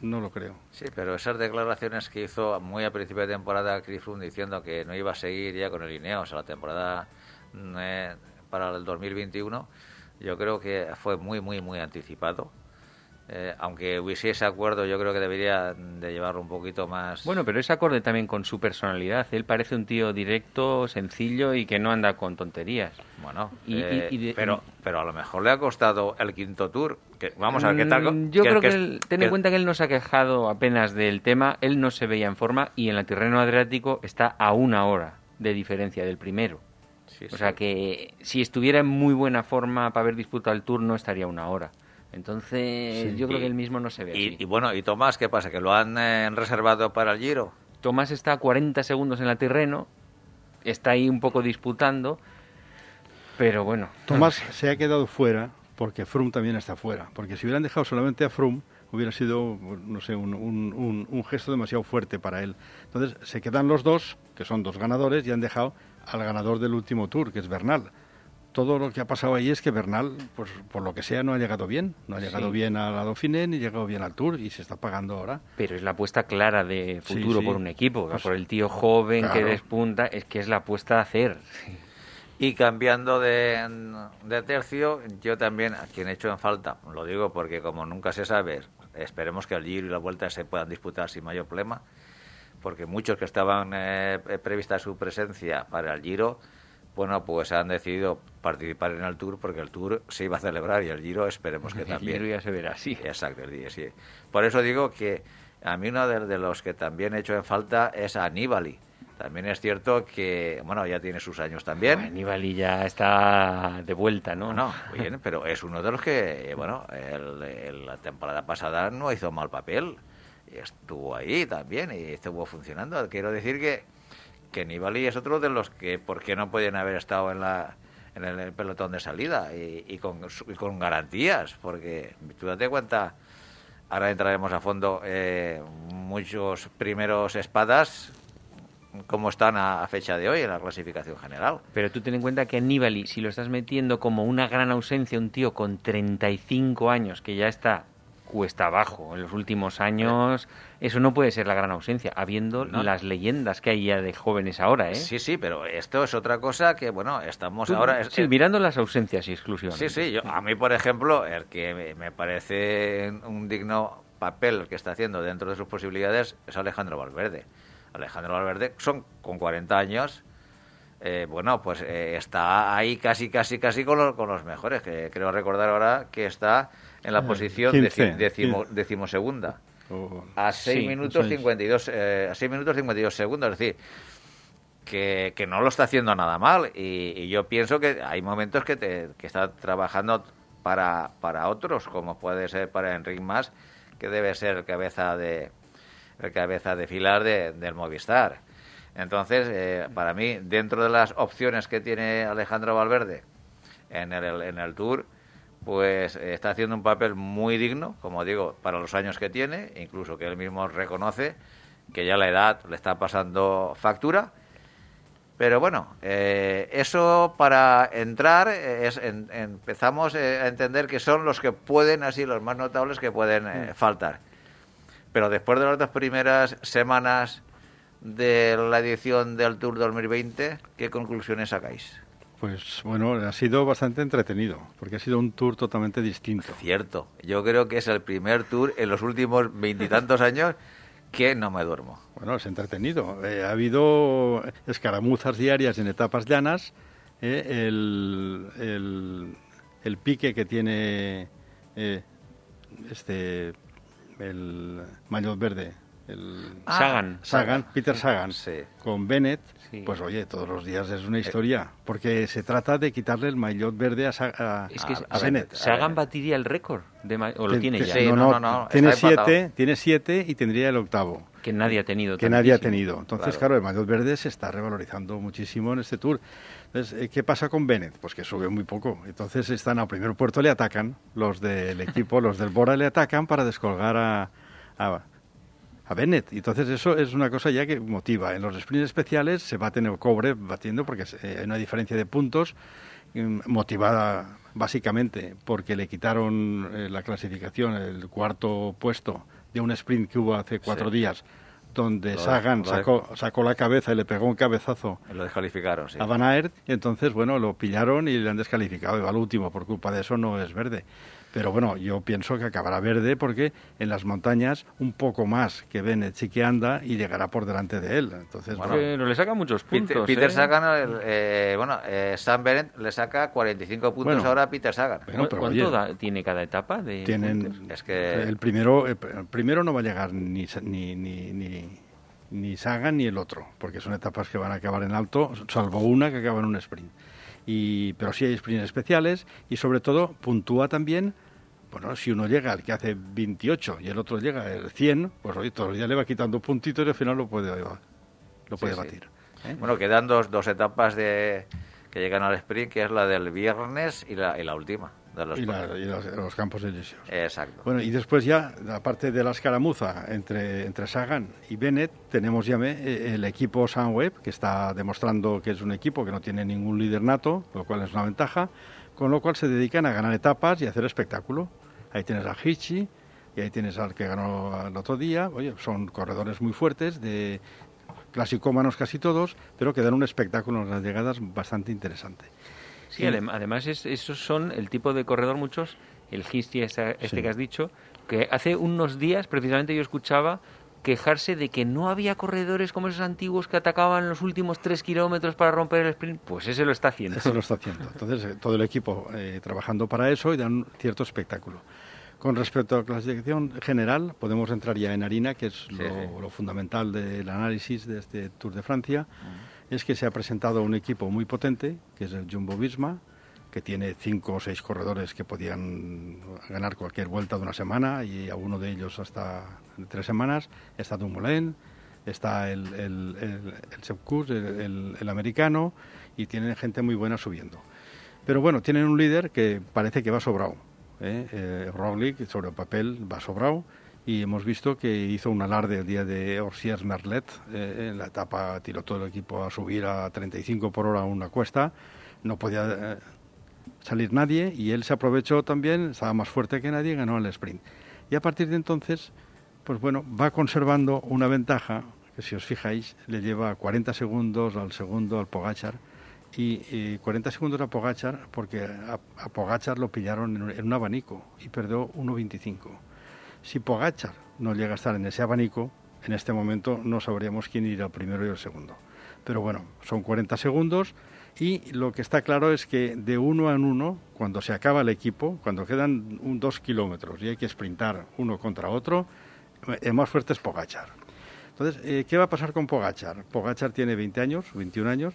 S5: no lo creo.
S3: Sí, pero esas declaraciones que hizo muy a principio de temporada Chris Froome diciendo que no iba a seguir ya con el Ineos a la temporada eh, para el 2021, yo creo que fue muy, muy, muy anticipado. Eh, aunque hubiese ese acuerdo, yo creo que debería de llevarlo un poquito más.
S4: Bueno, pero es acorde también con su personalidad. Él parece un tío directo, sencillo y que no anda con tonterías.
S3: Bueno,
S4: Y-
S3: eh,
S4: y- y de-
S3: pero, pero a lo mejor le ha costado el quinto tour. Que, vamos a ver qué tal.
S4: Mm, Yo
S3: que-
S4: creo que,
S3: que-
S4: él- ten
S3: que-
S4: en cuenta que él no se ha quejado apenas del tema, él no se veía en forma y en la Tirreno Adriático está a una hora de diferencia del primero.
S3: Sí,
S4: O
S3: sí.
S4: sea que si estuviera en muy buena forma para haber disputado el Tour no estaría una hora. Entonces
S5: Sí.
S4: yo creo
S3: Y-
S4: que él mismo no se ve
S3: y,
S4: así.
S3: y bueno, ¿y Tomás qué pasa? ¿Que lo han eh, reservado para el Giro?
S4: Tomás está a 40 segundos en la Tirreno, está ahí un poco disputando, pero bueno.
S5: Tomás se ha quedado fuera porque Froome también está fuera. Porque si hubieran dejado solamente a Froome, hubiera sido, no sé, un, un- un- un gesto demasiado fuerte para él. Entonces se quedan los dos, que son dos ganadores, y han dejado al ganador del último tour, que es Bernal. Todo lo que ha pasado ahí es que Bernal, pues por lo que sea, no ha llegado bien. No ha llegado
S4: Sí.
S5: bien a la Dauphiné ni ha llegado bien al Tour y se está pagando ahora.
S4: Pero es la apuesta clara de futuro
S5: sí.
S4: por un equipo,
S5: Pues,
S4: por el tío joven que despunta, es que es la apuesta a hacer.
S3: Y cambiando de, de tercio, yo también, a quien he hecho en falta, lo digo porque como nunca se sabe, esperemos que el Giro y la Vuelta se puedan disputar sin mayor problema, porque muchos que estaban eh, prevista su presencia para el Giro, bueno, pues han decidido participar en el Tour porque el Tour se iba a celebrar y el Giro esperemos que
S4: El
S3: también.
S4: Giro ya se verá, sí.
S3: Exacto, el día, sí. Por eso digo que a mí uno de, de los que también he hecho en falta es Aníbali. También es cierto que, bueno, ya tiene sus años también.
S4: Aníbal ya está de vuelta, ¿no?
S3: No, bien, pero es uno de los que, bueno, el- el- la temporada pasada no hizo mal papel. Y Estuvo ahí también y estuvo funcionando. Quiero decir que, que Nibali es otro de los que, ¿por qué no pueden haber estado en la en el, pelotón de salida y, y con, y con garantías? Porque tú date cuenta, ahora entraremos a fondo, eh, muchos primeros espadas, cómo están a, a fecha de hoy en la clasificación general.
S4: Pero tú ten en cuenta que Aníbali, si lo estás metiendo como una gran ausencia, un tío con 35 años que ya está cuesta abajo en los últimos años, eso no puede ser la gran ausencia, habiendo
S3: No.
S4: las leyendas que hay ya de jóvenes ahora, ¿eh?
S3: Sí, sí, pero esto es otra cosa que, bueno, estamos
S4: Tú-
S3: ahora... es-
S4: sí,
S3: es-
S4: mirando las ausencias y exclusiones.
S3: sí, sí, yo- a mí, por ejemplo, el que me- parece un digno papel que está haciendo dentro de sus posibilidades es Alejandro Valverde. Alejandro Valverde son con 40 años, eh, bueno, pues eh, está ahí casi, casi, casi con los, con los mejores, que creo recordar ahora que está en la
S5: Eh,
S3: posición
S5: 15,
S3: deci- decimo-
S5: 15.
S3: decimosegunda.
S5: O-
S3: A 6
S4: Sí,
S3: minutos
S5: seis.
S3: 52 eh, a 6 minutos 52 segundos, es decir, que, que no lo está haciendo nada mal y, y yo pienso que hay momentos que, te, que está trabajando para, para otros, como puede ser para Enric Mas, que debe ser el cabeza de el cabeza de filar de- del Movistar. Entonces, eh, para mí, dentro de las opciones que tiene Alejandro Valverde en el, en el Tour, pues eh, está haciendo un papel muy digno, como digo, para los años que tiene, incluso que él mismo reconoce que ya la edad le está pasando factura. Pero bueno, eh, eso para entrar eh, es en- empezamos a entender que son los que pueden, así los más notables que pueden eh, faltar. Pero después de las dos primeras semanas de la edición del Tour 2020, ¿qué conclusiones sacáis?
S5: Pues bueno, ha sido bastante entretenido, porque ha sido un tour totalmente distinto.
S3: Cierto, yo creo que es el primer tour en los últimos veintitantos años que no me duermo.
S5: Bueno, es entretenido. Eh, ha habido escaramuzas diarias en etapas llanas. eh, el, el- el pique que tiene eh, este el maillot verde, el
S3: Ah,
S4: Sagan.
S5: Sagan, Peter Sagan,
S3: Sí.
S5: con Bennett,
S4: Sí.
S5: pues oye, todos los días es una historia, porque se trata de quitarle el maillot verde a, a-
S4: Es que
S3: A-
S5: a Bennett.
S4: Sagan batiría el récord, de o lo tiene ya,
S3: Sí,
S5: no,
S3: no,
S5: no, tiene siete, tiene siete y tendría el octavo
S4: que nadie ha tenido.
S5: que nadie ha tenido. Entonces,
S3: Claro.
S5: claro, el maillot verde se está revalorizando muchísimo en este tour. Entonces, eh, ¿qué pasa con Bennett? Pues que sube muy poco. Entonces, están al primer puerto, le atacan, los del equipo, los del Bora le atacan para descolgar a, a, Bennett. Y Entonces, eso es una cosa ya que motiva. En los sprints especiales se baten el cobre batiendo porque eh, hay una diferencia de puntos mm, motivada básicamente porque le quitaron eh, la clasificación, el cuarto puesto de un sprint que hubo hace cuatro
S3: Sí.
S5: días, donde
S3: Lo
S5: Sagan
S3: lo de-
S5: sacó, sacó la cabeza y le pegó un cabezazo
S3: Lo descalificaron, sí.
S5: a Van Aert, y entonces, bueno, lo pillaron y le han descalificado, y va al último, por culpa de eso no es verde. Pero bueno, yo pienso que acabará verde porque en las montañas un poco más que Bennett sí que anda y llegará por delante de él. Entonces,
S3: Bueno,
S5: bueno,
S4: Pero le saca muchos puntos.
S3: Peter, Peter
S4: ¿eh?
S3: Sagan, el, eh, bueno, eh, Sam Bennett le saca 45 puntos
S5: Bueno.
S3: ahora a Peter Sagan.
S5: Bueno,
S4: ¿Cu-
S5: pero
S4: ¿Cuánto
S5: oye,
S4: da- tiene cada etapa? De
S5: tienen?
S3: Es que-
S5: el primero el primero no va a llegar ni ni ni, ni ni Sagan ni el otro porque son etapas que van a acabar en alto salvo una que acaba en un sprint y pero sí hay sprints especiales y sobre todo puntúa también bueno, si uno llega al que hace 28 y el otro llega al 100, pues oye, todos los días le va quitando puntitos y al final lo puede, lo puede
S3: Sí, sí.
S5: batir. ¿eh?
S3: Bueno, quedan dos, dos etapas de que llegan al sprint, que es la del viernes y la, y la última. De los
S5: y, la- y los, los campos elíseos.
S3: Exacto.
S5: Bueno, y después ya, aparte de la escaramuza entre, entre Sagan y Bennett, tenemos ya eh, el equipo Sunweb, que está demostrando que es un equipo que no tiene ningún líder nato, lo cual es una ventaja, con lo cual se dedican a ganar etapas y hacer espectáculo. Ahí tienes a Hichi y ahí tienes al que ganó el otro día. Oye, son corredores muy fuertes, de clasicómanos casi todos, pero que dan un espectáculo en las llegadas bastante interesante.
S4: Sí, adem- además es- esos son el tipo de corredor muchos, el Histi este
S5: Sí.
S4: que has dicho, que hace unos días precisamente yo escuchaba quejarse de que no había corredores como esos antiguos que atacaban los últimos tres kilómetros para romper el sprint. Pues ese lo está haciendo.
S5: Eso lo está haciendo. Entonces, eh, todo el equipo eh, trabajando para eso y dan cierto espectáculo. Con respecto a la clasificación general, podemos entrar ya en harina, que es
S3: Sí,
S5: lo,
S3: sí.
S5: lo fundamental del análisis de este Tour de Francia. Es que se ha presentado un equipo muy potente, que es el Jumbo Visma, que tiene cinco o seis corredores que podían ganar cualquier vuelta de una semana y a uno de ellos hasta tres semanas. Está Dumoulin, está el, el, el, americano, y tienen gente muy buena subiendo. Pero bueno, tienen un líder que parece que va sobrado. ¿eh? Eh, sobre el papel, va sobrado. Y hemos visto que hizo un alarde el día de Orsiers Merlet. eh, en la etapa tiró todo el equipo a subir a 35 por hora una cuesta. No podía eh, salir nadie y él se aprovechó también, estaba más fuerte que nadie ganó el sprint. Y a partir de entonces, pues bueno, va conservando una ventaja que si os fijáis le lleva 40 segundos al segundo al Pogachar y, y 40 segundos a Pogachar porque a, a Pogachar lo pillaron en un, en un abanico y perdió 1.25. Si Pogachar no llega a estar en ese abanico, en este momento no sabríamos quién irá el primero y el segundo. Pero bueno, son 40 segundos y lo que está claro es que de uno en uno, cuando se acaba el equipo, cuando quedan un, dos kilómetros y hay que sprintar uno contra otro, el más fuerte es Pogachar. Entonces, eh, ¿qué va a pasar con Pogachar? Pogachar tiene 20 años, 21 años,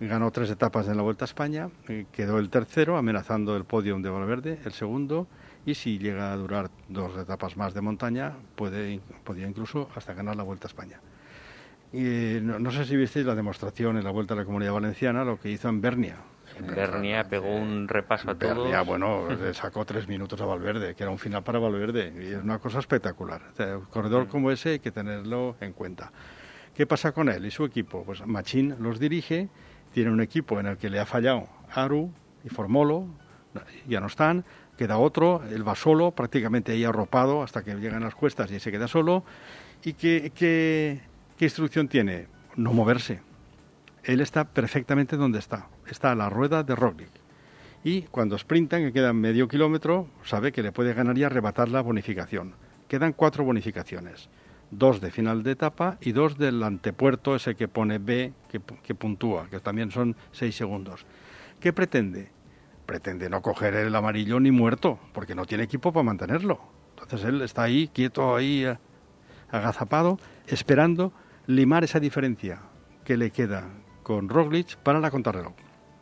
S5: ganó tres etapas en la Vuelta a España, eh, quedó el tercero amenazando el podium de Valverde, el segundo, y si llega a durar dos etapas más de montaña, puede, podría incluso hasta ganar la Vuelta a España. Y, no, no sé si visteis la demostración en la Vuelta a la Comunidad Valenciana, lo que hizo en Bernia.
S4: En Bernia pegó un repaso a todos.
S5: Bernia, bueno, le sacó tres minutos a Valverde, que era un final para Valverde, y es una cosa espectacular. O sea, un corredor como ese hay que tenerlo en cuenta. ¿Qué pasa con él y su equipo? Pues Machín los dirige, tiene un equipo en el que le ha fallado Aru y Formolo, ya no están, queda otro, él va solo, prácticamente ahí arropado hasta que llegan las cuestas y se queda solo. ¿Y qué, qué, instrucción tiene? No moverse. Él está perfectamente donde está, está a la rueda de Roglic. Y cuando sprintan, que quedan medio kilómetro, sabe que le puede ganar y arrebatar la bonificación. Quedan cuatro bonificaciones, dos de final de etapa y dos del antepuerto, ese que pone B, que, que puntúa, que también son seis segundos. ¿Qué pretende? Pretende no coger el amarillo ni muerto, porque no tiene equipo para mantenerlo. Entonces él está ahí, quieto, ahí, eh, agazapado, esperando limar esa diferencia que le queda con Roglic para la contrarreloj.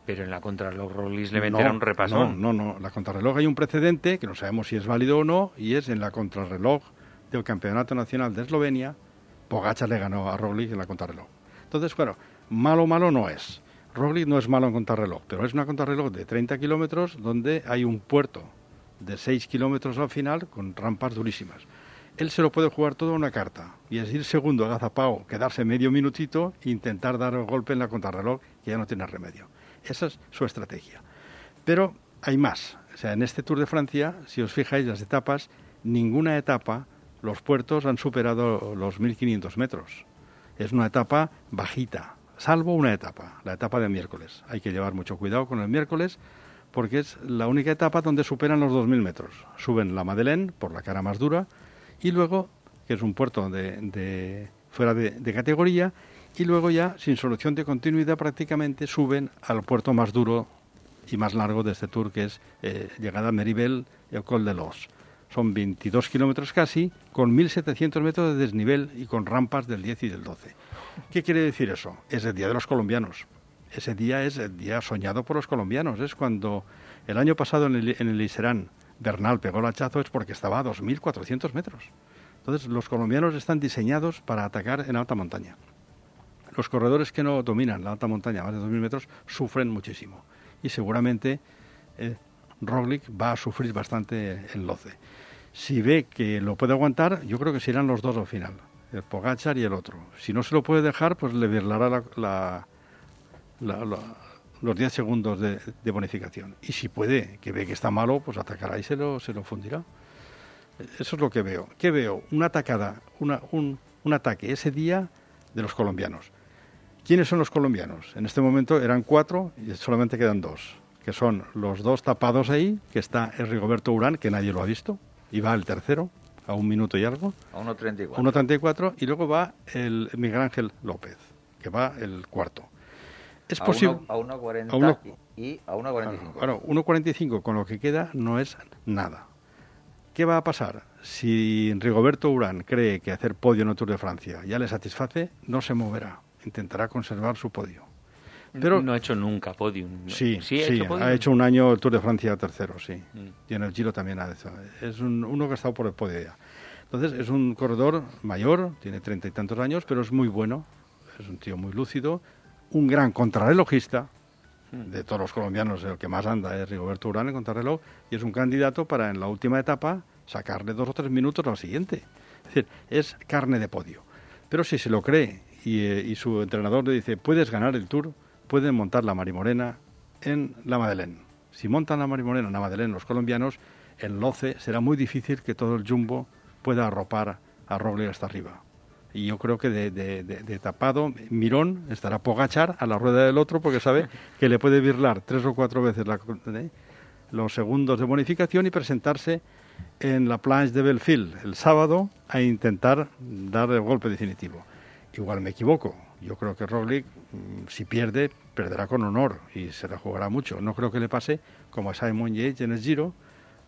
S4: Pero en la contrarreloj Roglic le meterá
S5: No,
S4: un repasón.
S5: No, no, no. La contrarreloj hay un precedente que no sabemos si es válido o no y es en la contrarreloj del Campeonato Nacional de Eslovenia. Pogacar le ganó a Roglic en la contrarreloj. Entonces, bueno, malo, malo no es. Roglic no es malo en contrarreloj, pero es una contrarreloj de 30 kilómetros donde hay un puerto de 6 kilómetros al final con rampas durísimas. Él se lo puede jugar todo a una carta y es ir segundo agazapao, quedarse medio minutito e intentar dar el golpe en la contrarreloj que ya no tiene remedio. Esa es su estrategia. Pero hay más. O sea, en este Tour de Francia, si os fijáis las etapas, ninguna etapa los puertos han superado los 1.500 metros. Es una etapa bajita, salvo una etapa, la etapa de miércoles. Hay que llevar mucho cuidado con el miércoles porque es la única etapa donde superan los 2.000 metros. Suben la Madeleine por la cara más dura y luego, que es un puerto de, fuera de, categoría, y luego ya, sin solución de continuidad prácticamente, suben al puerto más duro y más largo de este tour, que es eh, llegada a Meribel y el Col de Los. Son 22 kilómetros casi, con 1.700 metros de desnivel y con rampas del 10 y del 12. ¿Qué quiere decir eso? Es el Día de los Colombianos. Ese día es el día soñado por los colombianos. Es cuando el año pasado en el, en Iserán Bernal pegó el hachazo, es porque estaba a 2.400 metros. Entonces, los colombianos están diseñados para atacar en alta montaña. Los corredores que no dominan la alta montaña más de 2.000 metros sufren muchísimo. Y seguramente eh, Roglic va a sufrir bastante el loce. Si ve que lo puede aguantar, yo creo que serán los dos al final el Pogachar y el otro. Si no se lo puede dejar, pues le virlará la, los 10 segundos de, bonificación. Y si puede, que ve que está malo, pues atacará y se lo, se lo fundirá. Eso es lo que veo. ¿Qué veo? Una atacada, una, un, un ataque ese día de los colombianos. ¿Quiénes son los colombianos? En este momento eran cuatro y solamente quedan dos, que son los dos tapados ahí, que está el Rigoberto Urán, que nadie lo ha visto, y va el tercero, a un minuto y algo.
S3: A 1.34.
S5: 1.34 y luego va el Miguel Ángel López, que va el cuarto.
S3: Es posible. a 1.40 y a 1.45.
S5: Bueno, 1.45 con lo que queda no es nada. ¿Qué va a pasar? Si Rigoberto Urán cree que hacer podio en el Tour de Francia ya le satisface, no se moverá. Intentará conservar su podio.
S4: Pero, no ha hecho nunca podium.
S5: Sí, sí, ha, hecho un año el Tour de Francia tercero, sí. Mm. Y en el Giro también ha hecho. Es uno que ha estado por el podio ya. Entonces es un corredor mayor, tiene treinta y tantos años, pero es muy bueno. Es un tío muy lúcido, un gran contrarrelojista. Mm. De todos los colombianos, el que más anda es Rigoberto Urán en contrarreloj. Y es un candidato para en la última etapa sacarle dos o tres minutos al siguiente. Es decir, es carne de podio. Pero si se lo cree y, eh, y su entrenador le dice, puedes ganar el Tour, pueden montar la Marimorena en la Madeleine. Si montan la Marimorena en la Madeleine los colombianos, en Loce será muy difícil que todo el jumbo pueda arropar a Roble hasta arriba. Y yo creo que de, tapado, Mirón estará Pogachar a la rueda del otro porque sabe que le puede virlar tres o cuatro veces ¿eh? los segundos de bonificación y presentarse en la planche de Belfield el sábado a intentar dar el golpe definitivo. Igual me equivoco, yo creo que Roglic, mm, si pierde, perderá con honor y se la jugará mucho. No creo que le pase como a Simon Yates en el Giro,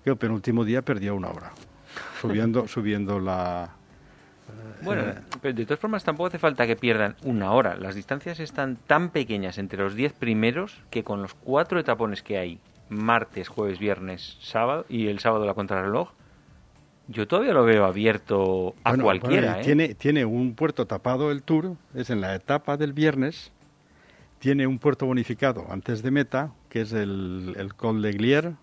S5: que el penúltimo día perdió una hora, subiendo, subiendo la...
S4: Eh, bueno, pero de todas formas tampoco hace falta que pierdan una hora. Las distancias están tan pequeñas entre los diez primeros que con los cuatro etapones que hay, martes, jueves, viernes, sábado y el sábado la contrarreloj, yo todavía lo veo abierto a cualquiera.
S5: ¿eh? tiene, tiene un puerto tapado el Tour, es en la etapa del viernes. Tiene un puerto bonificado antes de meta, que es el, el Col de Glier,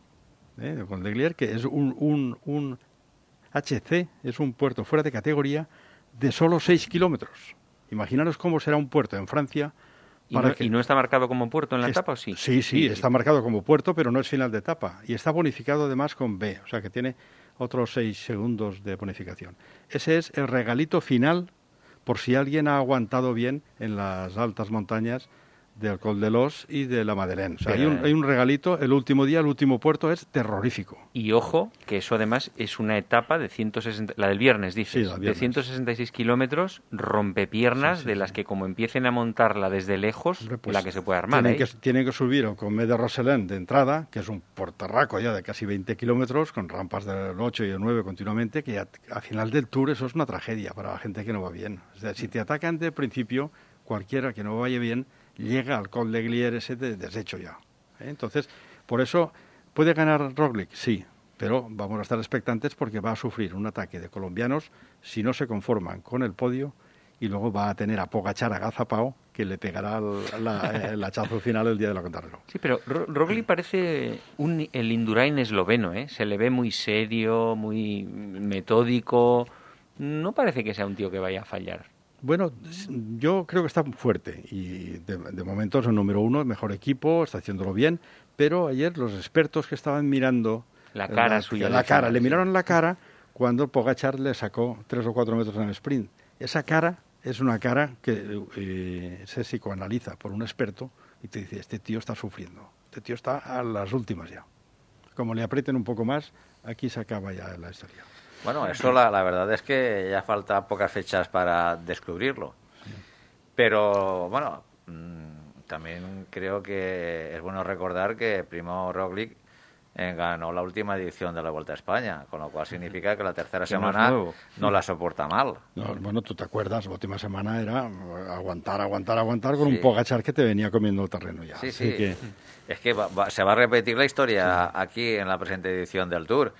S5: ¿eh? el Col de Glier, que es un, un, un HC, es un puerto fuera de categoría de solo 6 kilómetros. Imaginaros cómo será un puerto en Francia.
S4: ¿Y, no, ¿Y no, está marcado como puerto en la etapa o sí?
S5: Sí, sí, está marcado como puerto, pero no es final de etapa. Y está bonificado además con B, o sea que tiene otros seis segundos de bonificación. Ese es el regalito final por si alguien ha aguantado bien en las altas montañas del Col de Los y de la Madeleine. hay, un, hay, un, regalito, el último día, el último puerto es terrorífico.
S4: Y ojo, que eso además es una etapa de 160, la del viernes, dices, de 166 kilómetros, rompepiernas, de las que como empiecen a montarla desde lejos, pues la que se puede armar.
S5: Tienen, ¿eh? que, tienen que subir con Med de Roselén de entrada, que es un portarraco ya de casi 20 kilómetros, con rampas del 8 y el 9 continuamente, que a, final del tour eso es una tragedia para la gente que no va bien. O sea, si te atacan de principio, cualquiera que no vaya bien, llega al Col de Glier ese de deshecho ya. ¿eh? Entonces, por eso, ¿puede ganar Roglic? Sí, pero vamos a estar expectantes porque va a sufrir un ataque de colombianos si no se conforman con el podio y luego va a tener a Pogachar a Gazapao que le pegará el, hachazo final el día de la contrarreloj.
S4: Sí, pero Roglic parece un, el Indurain esloveno, ¿eh? Se le ve muy serio, muy metódico. No parece que sea un tío que vaya a fallar.
S5: Bueno, yo creo que está fuerte y de, momento es el número uno, mejor equipo, está haciéndolo bien, pero ayer los expertos que estaban mirando
S4: la cara suya,
S5: la cara, le miraron la cara cuando Pogachar le sacó tres o cuatro metros en el sprint. Esa cara es una cara que eh, se psicoanaliza por un experto y te dice, este tío está sufriendo, este tío está a las últimas ya. Como le aprieten un poco más, aquí se acaba ya la historia.
S3: Bueno, eso la, la verdad es que ya falta pocas fechas para descubrirlo. Pero bueno, mm, también creo que es bueno recordar que Primo Roglic eh, ganó la última edición de la Vuelta a España, con lo cual significa que la tercera
S4: Que
S3: semana no la soporta mal.
S5: No, bueno, tú te acuerdas, la última semana era aguantar, aguantar, aguantar con
S3: Sí.
S5: un Pogachar que te venía comiendo el terreno ya.
S3: Sí,
S5: Así
S3: sí.
S5: que-
S3: Es que va- va- se va a repetir la historia aquí en la presente edición del Tour.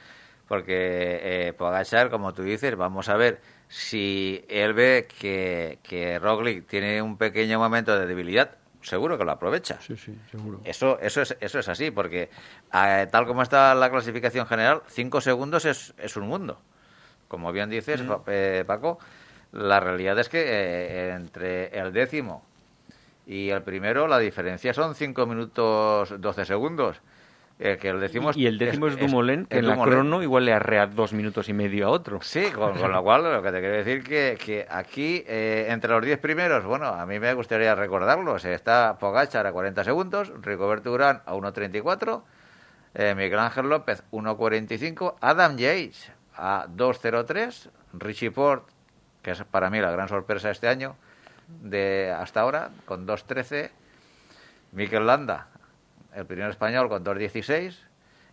S3: Porque eh, Pogacar, como tú dices, vamos a ver si él ve que, que Roglic tiene un pequeño momento de debilidad, seguro que lo aprovecha.
S5: sí, sí, seguro.
S3: Eso, eso, es, eso es así, porque eh, tal como está la clasificación general, cinco segundos es, es un mundo. Como bien dices, Pa- eh, Paco, la realidad es que eh, entre el décimo y el primero la diferencia son cinco minutos 12 segundos. Eh, que el décimo
S4: Y el décimo es, Dumoulin, que
S3: es
S4: en la
S3: Dumoulin.
S4: crono igual le arrea dos minutos y medio a otro.
S3: Sí, con, con lo cual lo que te quiero decir que, que aquí, eh, entre los 10 primeros, bueno, a mí me gustaría recordarlos. Está Pogachar a 40 segundos, Rigoberto Urán a 1.34, eh, Miguel Ángel López 1.45, Adam Yates a 2.03, Richie Port, que es para mí la gran sorpresa este año, de hasta ahora, con 2.13, Mikel Landa, el primer español, con 2.16,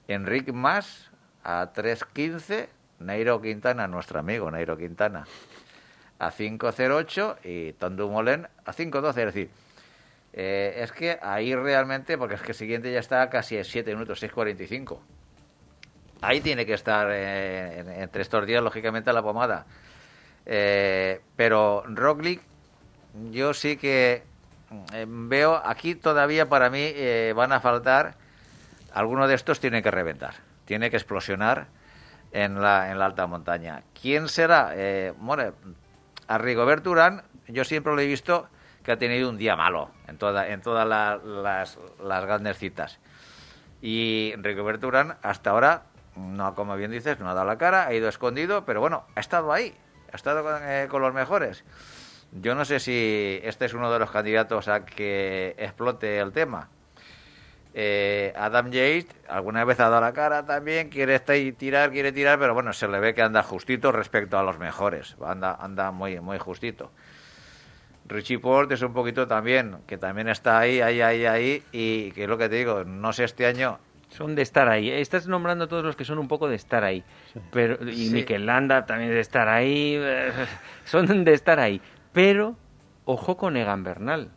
S3: Enrique Mas a 3.15, Nairo Quintana, nuestro amigo Nairo Quintana, a 5.08 y Tom Dumoulin a 5.12. Es decir, eh, es que ahí realmente, porque es que el siguiente ya está casi a 7 minutos, 6.45. Ahí tiene que estar eh, en- entre estos días, lógicamente, la pomada. Eh, pero Roglic, yo sí que eh, veo aquí todavía para mí eh, van a faltar alguno de estos tiene que reventar, tiene que explosionar en la, en la alta montaña. ¿Quién será? Eh, bueno, a Rigoberto Urán yo siempre lo he visto que ha tenido un día malo en, toda, en todas la- las, las grandes citas. Y Rigoberto Urán hasta ahora, no como bien dices, no ha dado la cara, ha ido escondido, pero bueno, ha estado ahí, ha estado con, eh, con los mejores. Yo no sé si este es uno de los candidatos a que explote el tema. Eh, Adam Yates alguna vez ha dado la cara también, quiere estar y tirar, quiere tirar, pero bueno, se le ve que anda justito respecto a los mejores, anda, anda muy, muy justito. Richie Port es un poquito también, que también está ahí, ahí, ahí, ahí, y que es lo que te digo, no sé este año,
S4: Son de estar ahí. Estás nombrando a todos los que son un poco de estar ahí. Pero, y
S3: Sí.
S4: Mikel Landa también de estar ahí. Son de estar ahí. Pero, ojo con Egan Bernal.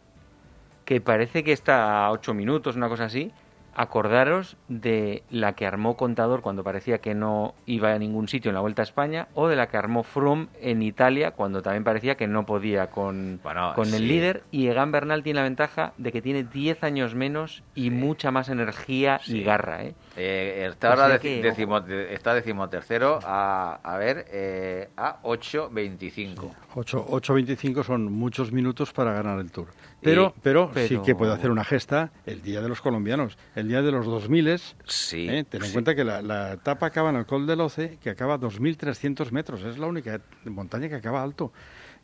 S4: Que parece que está a ocho minutos, una cosa así. Acordaros de la que armó Contador cuando parecía que no iba a ningún sitio en la Vuelta a España, o de la que armó Froome en Italia cuando también parecía que no podía con,
S3: Bueno,
S4: con
S3: sí.
S4: el líder. Y Egan Bernal tiene la ventaja de que tiene 10 años menos y mucha más energía y garra. ¿eh?
S3: Eh, está ahora deci-
S4: que,
S3: decimo- de- está decimotercero a, a ver, eh, a 8.25.
S5: 8 8.25 son muchos minutos para ganar el Tour. Pero, pero, sí que puede hacer una gesta el día de los colombianos, el día de los 2000
S3: Sí.
S5: ¿eh? Ten en
S3: sí.
S5: cuenta que la, la etapa acaba en el Col del Oce, que acaba a 2.300 metros. Es la única montaña que acaba alto.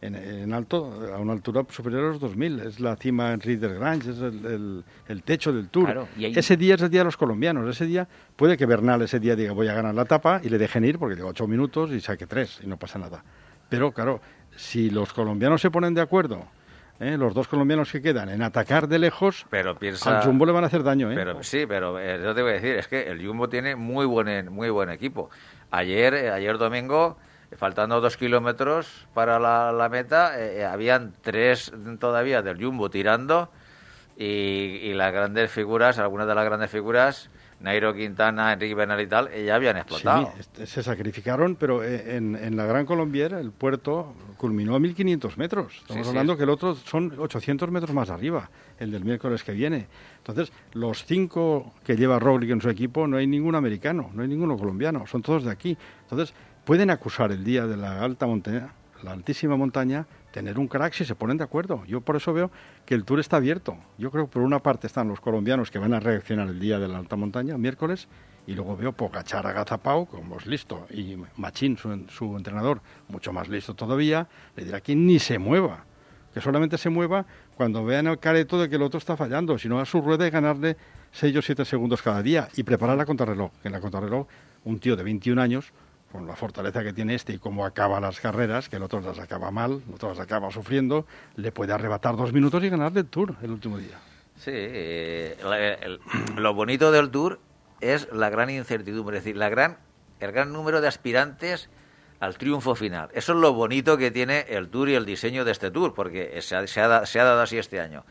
S5: En, en alto, a una altura superior a los 2.000. Es la cima en Rieder Grange, es el, el- el techo del Tour.
S4: Claro, y ahí-
S5: Ese día es el día de los colombianos. Ese día puede que Bernal ese día diga voy a ganar la etapa y le dejen ir porque lleva 8 minutos y saque 3 y no pasa nada. Pero claro, si los colombianos se ponen de acuerdo, ¿eh? los dos colombianos que quedan, en atacar de lejos,
S3: Pero piensa...
S5: al Jumbo le van a hacer daño. ¿eh?
S3: Pero sí, pero eh, yo te voy a decir, es que el Jumbo tiene muy buen muy buen equipo. Ayer, eh, ayer domingo, faltando dos kilómetros para la, la meta, habían tres todavía del Jumbo tirando y, y las grandes figuras, algunas de las grandes figuras, Nairo Quintana, Enrique Bernal y tal, eh, ya habían explotado.
S5: Sí, este- se sacrificaron, pero eh, en, en la Gran Colombiera el puerto culminó a 1.500 metros. Estamos
S3: Sí, sí.
S5: hablando que el otro son 800 metros más arriba, el del miércoles que viene. Entonces, los cinco que lleva Roglic en su equipo, no hay ningún americano, no hay ninguno colombiano, son todos de aquí. Entonces, pueden acusar el día de la alta montaña, la altísima montaña, tener un crack si se ponen de acuerdo. Yo por eso veo que el Tour está abierto. Yo creo que por una parte están los colombianos que van a reaccionar el día de la alta montaña, miércoles, y luego veo Pogachar agazapao, como es listo, y Machín, su, entrenador, mucho más listo todavía, le dirá que ni se mueva, que solamente se mueva cuando vean el careto de que el otro está fallando, sino a su rueda y ganarle 6 o 7 segundos cada día y preparar la contrarreloj, en la contrarreloj un tío de 21 años con la fortaleza que tiene este y cómo acaba las carreras, que el otro las acaba mal, el otro las acaba sufriendo, le puede arrebatar dos minutos y ganarle el Tour el último día.
S3: Sí, eh, lo bonito del Tour es la gran incertidumbre, es decir, la gran, el gran número de aspirantes al triunfo final. Eso es lo bonito que tiene el Tour y el diseño de este Tour, porque se ha, se ha dado así este año.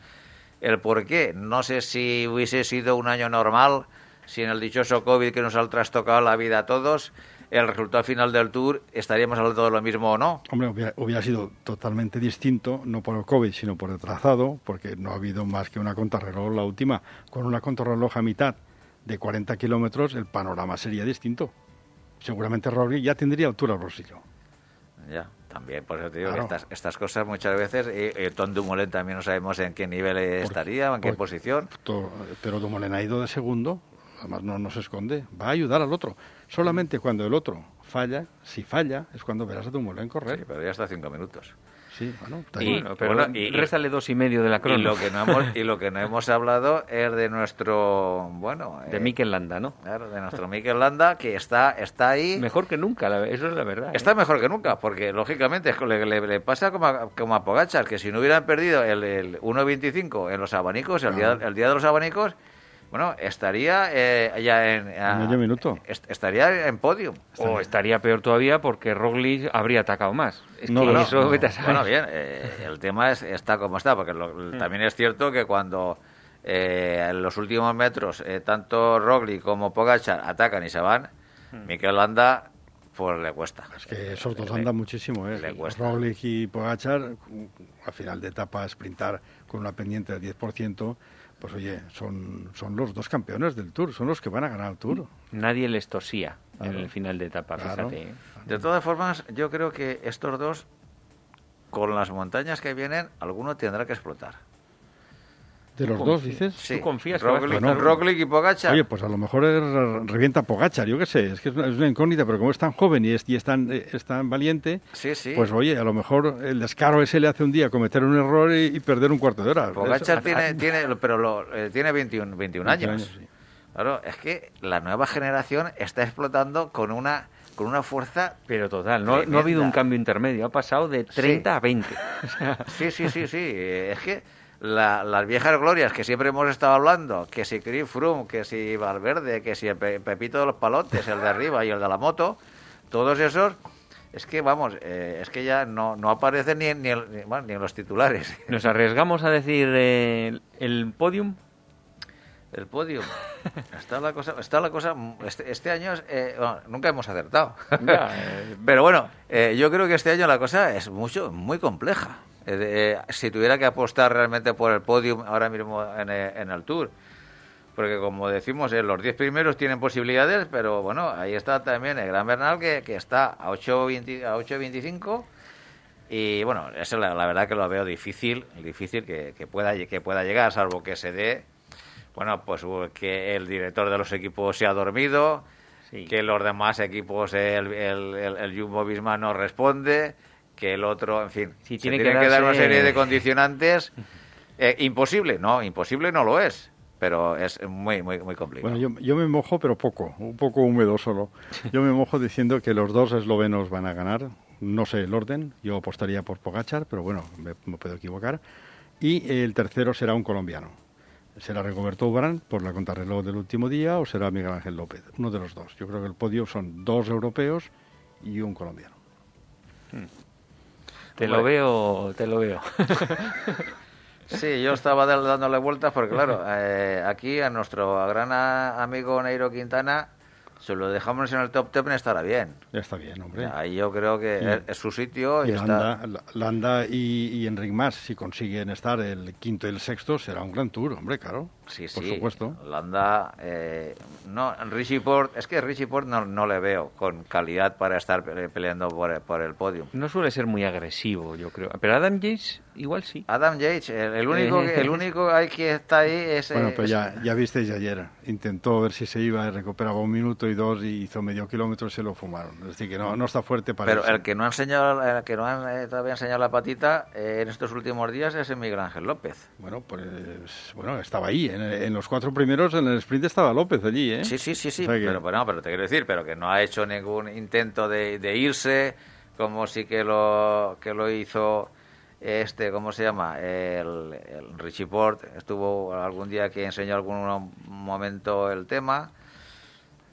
S3: El por qué, no sé si hubiese sido un año normal, si en el dichoso COVID que nos ha trastocado la vida a todos, el resultado final del Tour, estaríamos hablando de lo mismo o no.
S5: Hombre, hubiera, hubiera sido totalmente distinto, no por el COVID, sino por el trazado, porque no ha habido más que una contrarreloj la última. Con una contrarreloj a mitad de 40 kilómetros, el panorama sería distinto. Seguramente Roglic ya tendría altura al bolsillo.
S3: Ya, también, por eso te digo
S5: Claro.
S3: que estas, estas cosas muchas veces, eh, eh, Tom Dumoulin también no sabemos en qué nivel estaría, o en qué
S5: Porque-
S3: posición.
S5: To- Pero Dumoulin ha ido de segundo, además no, no se esconde, va a ayudar al otro. Solamente cuando el otro falla, si falla, es cuando verás a Dumoulin
S3: Sí,
S5: correr.
S3: pero ya está a cinco minutos.
S5: Sí, bueno, está
S3: Y-
S5: ahí.
S4: Bueno, pero
S3: bueno, y-
S4: réstale dos y medio de la
S3: Y
S4: crono.
S3: lo, que no hemos, y lo que no hemos hablado es de nuestro, bueno...
S4: De
S3: eh,
S4: Mikel Landa, ¿no?
S3: claro, de nuestro Mikel Landa, que está, está ahí...
S4: Mejor que nunca, la- eso es la verdad. ¿eh?
S3: Está mejor que nunca, porque lógicamente es que le, le- le pasa como a, como a Pogachar, que si no hubieran perdido el, el 1.25 en los abanicos, el, día, el día de los abanicos, bueno, estaría eh, ya en... a-
S5: medio minuto.
S3: est- estaría en podium.
S4: O estaría peor todavía porque Roglic habría atacado más. Es
S5: No,
S4: que
S5: no,
S4: eso
S5: no.
S4: vete a saber.
S3: Bueno, bien, eh, el tema es, está como está, porque lo- también es cierto que cuando eh, en los últimos metros eh, tanto Roglic como Pogachar atacan y se van, Mikel Landa pues le cuesta.
S5: Es que esos dos andan muchísimo, ¿eh?
S3: le cuesta.
S5: Roglic y Pogachar, a final de etapa, sprintar con una pendiente del 10%, pues oye, son, son los dos campeones del Tour, son los que van a ganar el Tour.
S4: Nadie les tosía en el final de etapa,
S5: Claro.
S4: fíjate. ¿eh?
S3: De todas formas, yo creo que estos dos, con las montañas que vienen, alguno tendrá que explotar.
S5: De los
S4: Tú
S5: dos, dices.
S3: Sí,
S4: confías que va a
S3: Roglic, y Pogachar.
S5: Oye, pues a lo mejor es- revienta Pogachar, yo qué sé, es que es una, es una incógnita, pero como es tan joven y es, y es tan, eh, es tan valiente,
S3: sí, sí.
S5: pues oye, a lo mejor el descaro ese le hace un día cometer un error y, y perder un cuarto de hora.
S3: Pogachar
S5: Eso-
S3: tiene, tiene, pero lo, eh, tiene 21, 21
S5: 21
S3: años.
S5: años, sí.
S3: Claro, es que la nueva generación está explotando con una con una fuerza.
S4: Pero total, no, no ha habido un cambio intermedio, ha pasado de 30 a 20.
S3: Sí, sí, sí, sí. Es que la- las viejas glorias que siempre hemos estado hablando, que si Chris Froome, que si Valverde, que si el Pe- Pepito de los Palotes, el de arriba y el de la moto, todos esos, es que vamos, eh, es que ya no, no aparecen ni ni, en- ni- bueno, ni en los titulares.
S4: Nos arriesgamos a decir eh, el, el podium.
S3: El podio. Está la cosa, está la cosa. Este, este año es, eh, bueno, nunca hemos acertado.
S4: Ya, eh,
S3: Pero bueno, eh, yo creo que este año la cosa es mucho, muy compleja. Eh, eh, si tuviera que apostar realmente por el podium ahora mismo en, eh, en el Tour. Porque como decimos, eh, los 10 primeros tienen posibilidades, pero bueno, ahí está también el Gran Bernal que, que está a 8.20 a 8.25 y bueno, eso la, la verdad que lo veo difícil, difícil que, que pueda que pueda llegar, salvo que se dé, bueno, pues uh, que el director de los equipos se ha dormido,
S4: Sí.
S3: que los demás equipos, el, el, el, el Jumbo Visma no responde, que el otro, en fin, se
S4: tiene que
S3: tienen que, dar una serie de condicionantes. Eh, imposible, no, imposible no lo es, pero es muy, muy, muy complicado.
S5: Bueno, yo, yo me mojo, pero poco, un poco húmedo solo. Yo me mojo diciendo que los dos eslovenos van a ganar. No sé el orden, yo apostaría por Pogachar, pero bueno, me, me puedo equivocar. Y el tercero será un colombiano. ¿Será Rigoberto Urán por la contrarreloj del último día o será Miguel Ángel López? Uno de los dos. Yo creo que el podio son dos europeos y un colombiano.
S4: Te lo veo, te lo veo.
S3: Sí, yo estaba dándole vueltas porque, claro, eh, aquí a nuestro gran amigo Neiro Quintana, si lo dejamos en el top 10 estará bien.
S5: Ya está bien, hombre.
S3: Ahí yo creo que
S5: Sí.
S3: es, su sitio y,
S5: Y
S3: está...
S5: Landa, Landa y, y Enric Mas, si consiguen estar el quinto y el sexto, será un gran tour, hombre, claro.
S3: Sí,
S5: por
S3: sí.
S5: supuesto.
S3: Landa, eh, no, Richie Port, es que Richie Port no, no le veo con calidad para estar pe- peleando por, por el podio.
S4: No suele ser muy agresivo, yo creo. Pero Adam Yates igual sí.
S3: Adam Yates, el, el único, que- el único que está ahí es...
S5: Bueno,
S3: eh,
S5: pues
S3: es-
S5: ya, ya visteis ayer. Intentó ver si se iba, y recuperaba un minuto y dos y hizo medio kilómetro y se lo fumaron. Es decir, que no, no está fuerte para
S3: Pero
S5: eso.
S3: el que no ha enseñado, el que no ha eh, todavía enseñado la patita eh, en estos últimos días es el Miguel Ángel López.
S5: Bueno, pues bueno, estaba ahí. En, en los cuatro primeros, en el sprint estaba López allí, ¿eh?
S3: Sí, sí, sí, sí.
S5: O sea que-
S3: Pero, bueno, pero te quiero decir, pero que no ha hecho ningún intento de, de irse, como sí que lo que lo hizo este, ¿cómo se llama? El, el Richie Port estuvo algún día que enseñó algún momento el tema.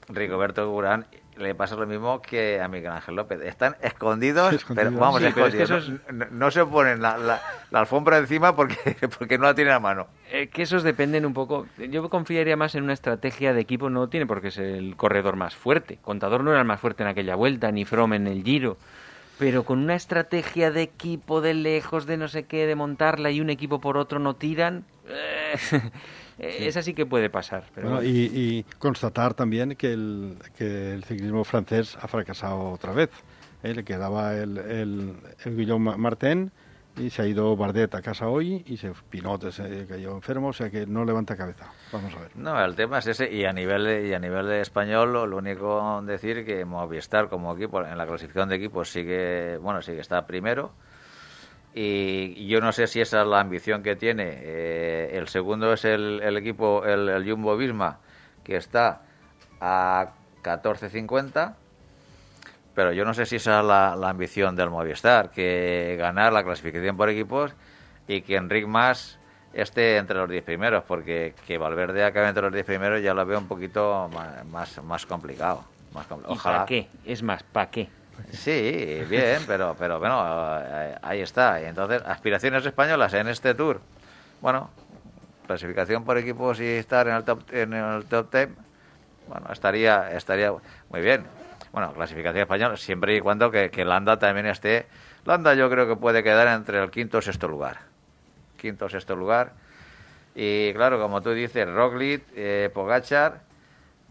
S3: Rigoberto Urán le pasa lo mismo que a Miguel Ángel López. Están escondidos,
S5: Escondidos.
S3: pero vamos,
S4: Sí, pero es que
S3: escondidos. no, no se ponen la, la- la alfombra encima porque, porque no la tienen a mano.
S4: Eh, que esos dependen un poco. Yo confiaría más en una estrategia de equipo. No tiene por qué ser el corredor más fuerte. Contador no era el más fuerte en aquella vuelta, ni From en el Giro. Pero con una estrategia de equipo de lejos, de no sé qué, de montarla y un equipo por otro no tiran. eh, Esa sí que puede pasar. Pero
S5: Bueno, y, y constatar también que el, que el ciclismo francés ha fracasado otra vez. ¿eh? Le quedaba el, el, el Guillaume Martin y se ha ido Bardet a casa hoy y se Pinot se cayó enfermo, o sea que no levanta cabeza. Vamos a ver.
S3: No, el tema es ese y a nivel y a nivel de español lo, lo único decir que Movistar como equipo en la clasificación de equipos sigue, bueno, sigue está primero y yo no sé si esa es la ambición que tiene. Eh, el segundo es el, el equipo, el, el Jumbo Visma, que está a 14.50 pero yo no sé si esa es la, la ambición del Movistar, que ganar la clasificación por equipos y que Enric Mas esté entre los 10 primeros, porque que Valverde acabe entre los 10 primeros ya lo veo un poquito más, más complicado. Más compli-
S4: ¿Y
S3: Ojalá.
S4: para qué? Es más, ¿para qué?
S3: Sí, bien, pero, pero bueno, eh, ahí está. Entonces, aspiraciones españolas en este tour. Bueno, clasificación por equipos y estar en el top, en el top 10, bueno, estaría, estaría muy bien. Bueno, clasificación española, siempre y cuando que, que Landa también esté. Landa yo creo que puede quedar entre el quinto o sexto lugar. Quinto o sexto lugar. Y claro, como tú dices, Roglic, eh, Pogachar,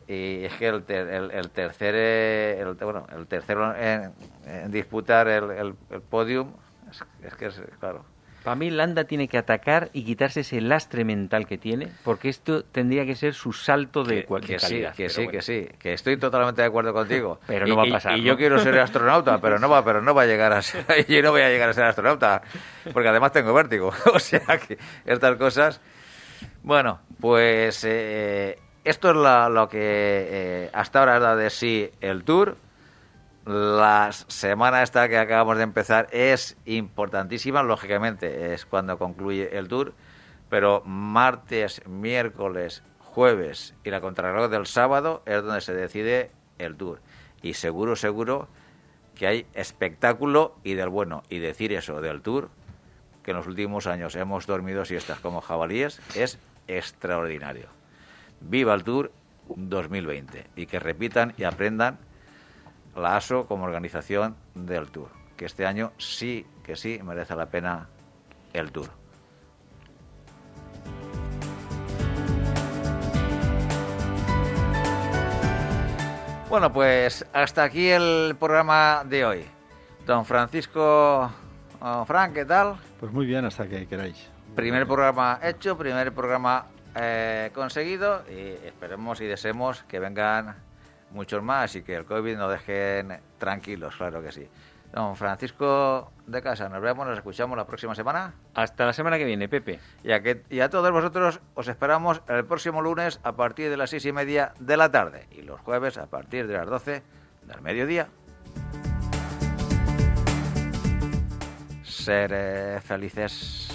S3: y es que el, ter- el, el tercer eh, el, bueno el tercero en, en disputar el, el, el podium es, es que es claro
S4: Para mí, Landa tiene que atacar y quitarse ese lastre mental que tiene, porque esto tendría que ser su salto de,
S3: que,
S4: cual-
S3: que sí
S4: calidad.
S3: que sí
S4: bueno.
S3: que sí que estoy totalmente de acuerdo contigo
S4: Pero
S3: Y-
S4: no va a
S3: y-
S4: pasar,
S3: y,
S4: ¿no?
S3: yo quiero ser astronauta pero no va pero no va a llegar a ser yo no voy a llegar a ser astronauta porque además tengo vértigo o sea que estas cosas Bueno, pues eh, esto es la- lo que eh, hasta ahora da de sí el tour. La semana esta que acabamos de empezar es importantísima, lógicamente, es cuando concluye el tour, pero martes, miércoles, jueves y la contrarreloj del sábado es donde se decide el tour. Y seguro, seguro que hay espectáculo y del bueno. Y decir eso del tour, que en los últimos años hemos dormido siestas como jabalíes, es extraordinario. Viva el Tour 2020 y que repitan y aprendan la ASO como organización del Tour, que este año sí que sí merece la pena el Tour. Bueno, pues hasta aquí el programa de hoy. Don Francisco Frank, ¿qué tal?
S5: Pues muy bien, hasta que queráis.
S3: Primer programa hecho, primer programa eh, conseguido y esperemos y deseemos que vengan muchos más y que el COVID nos dejen tranquilos, claro que sí. Don Francisco de Casa, nos vemos, nos escuchamos la próxima semana
S4: Hasta la semana que viene, Pepe.
S3: y a, que, y a todos vosotros os esperamos el próximo lunes a partir de las seis y media de la tarde y los jueves a partir de las doce del mediodía. Ser eh, felices.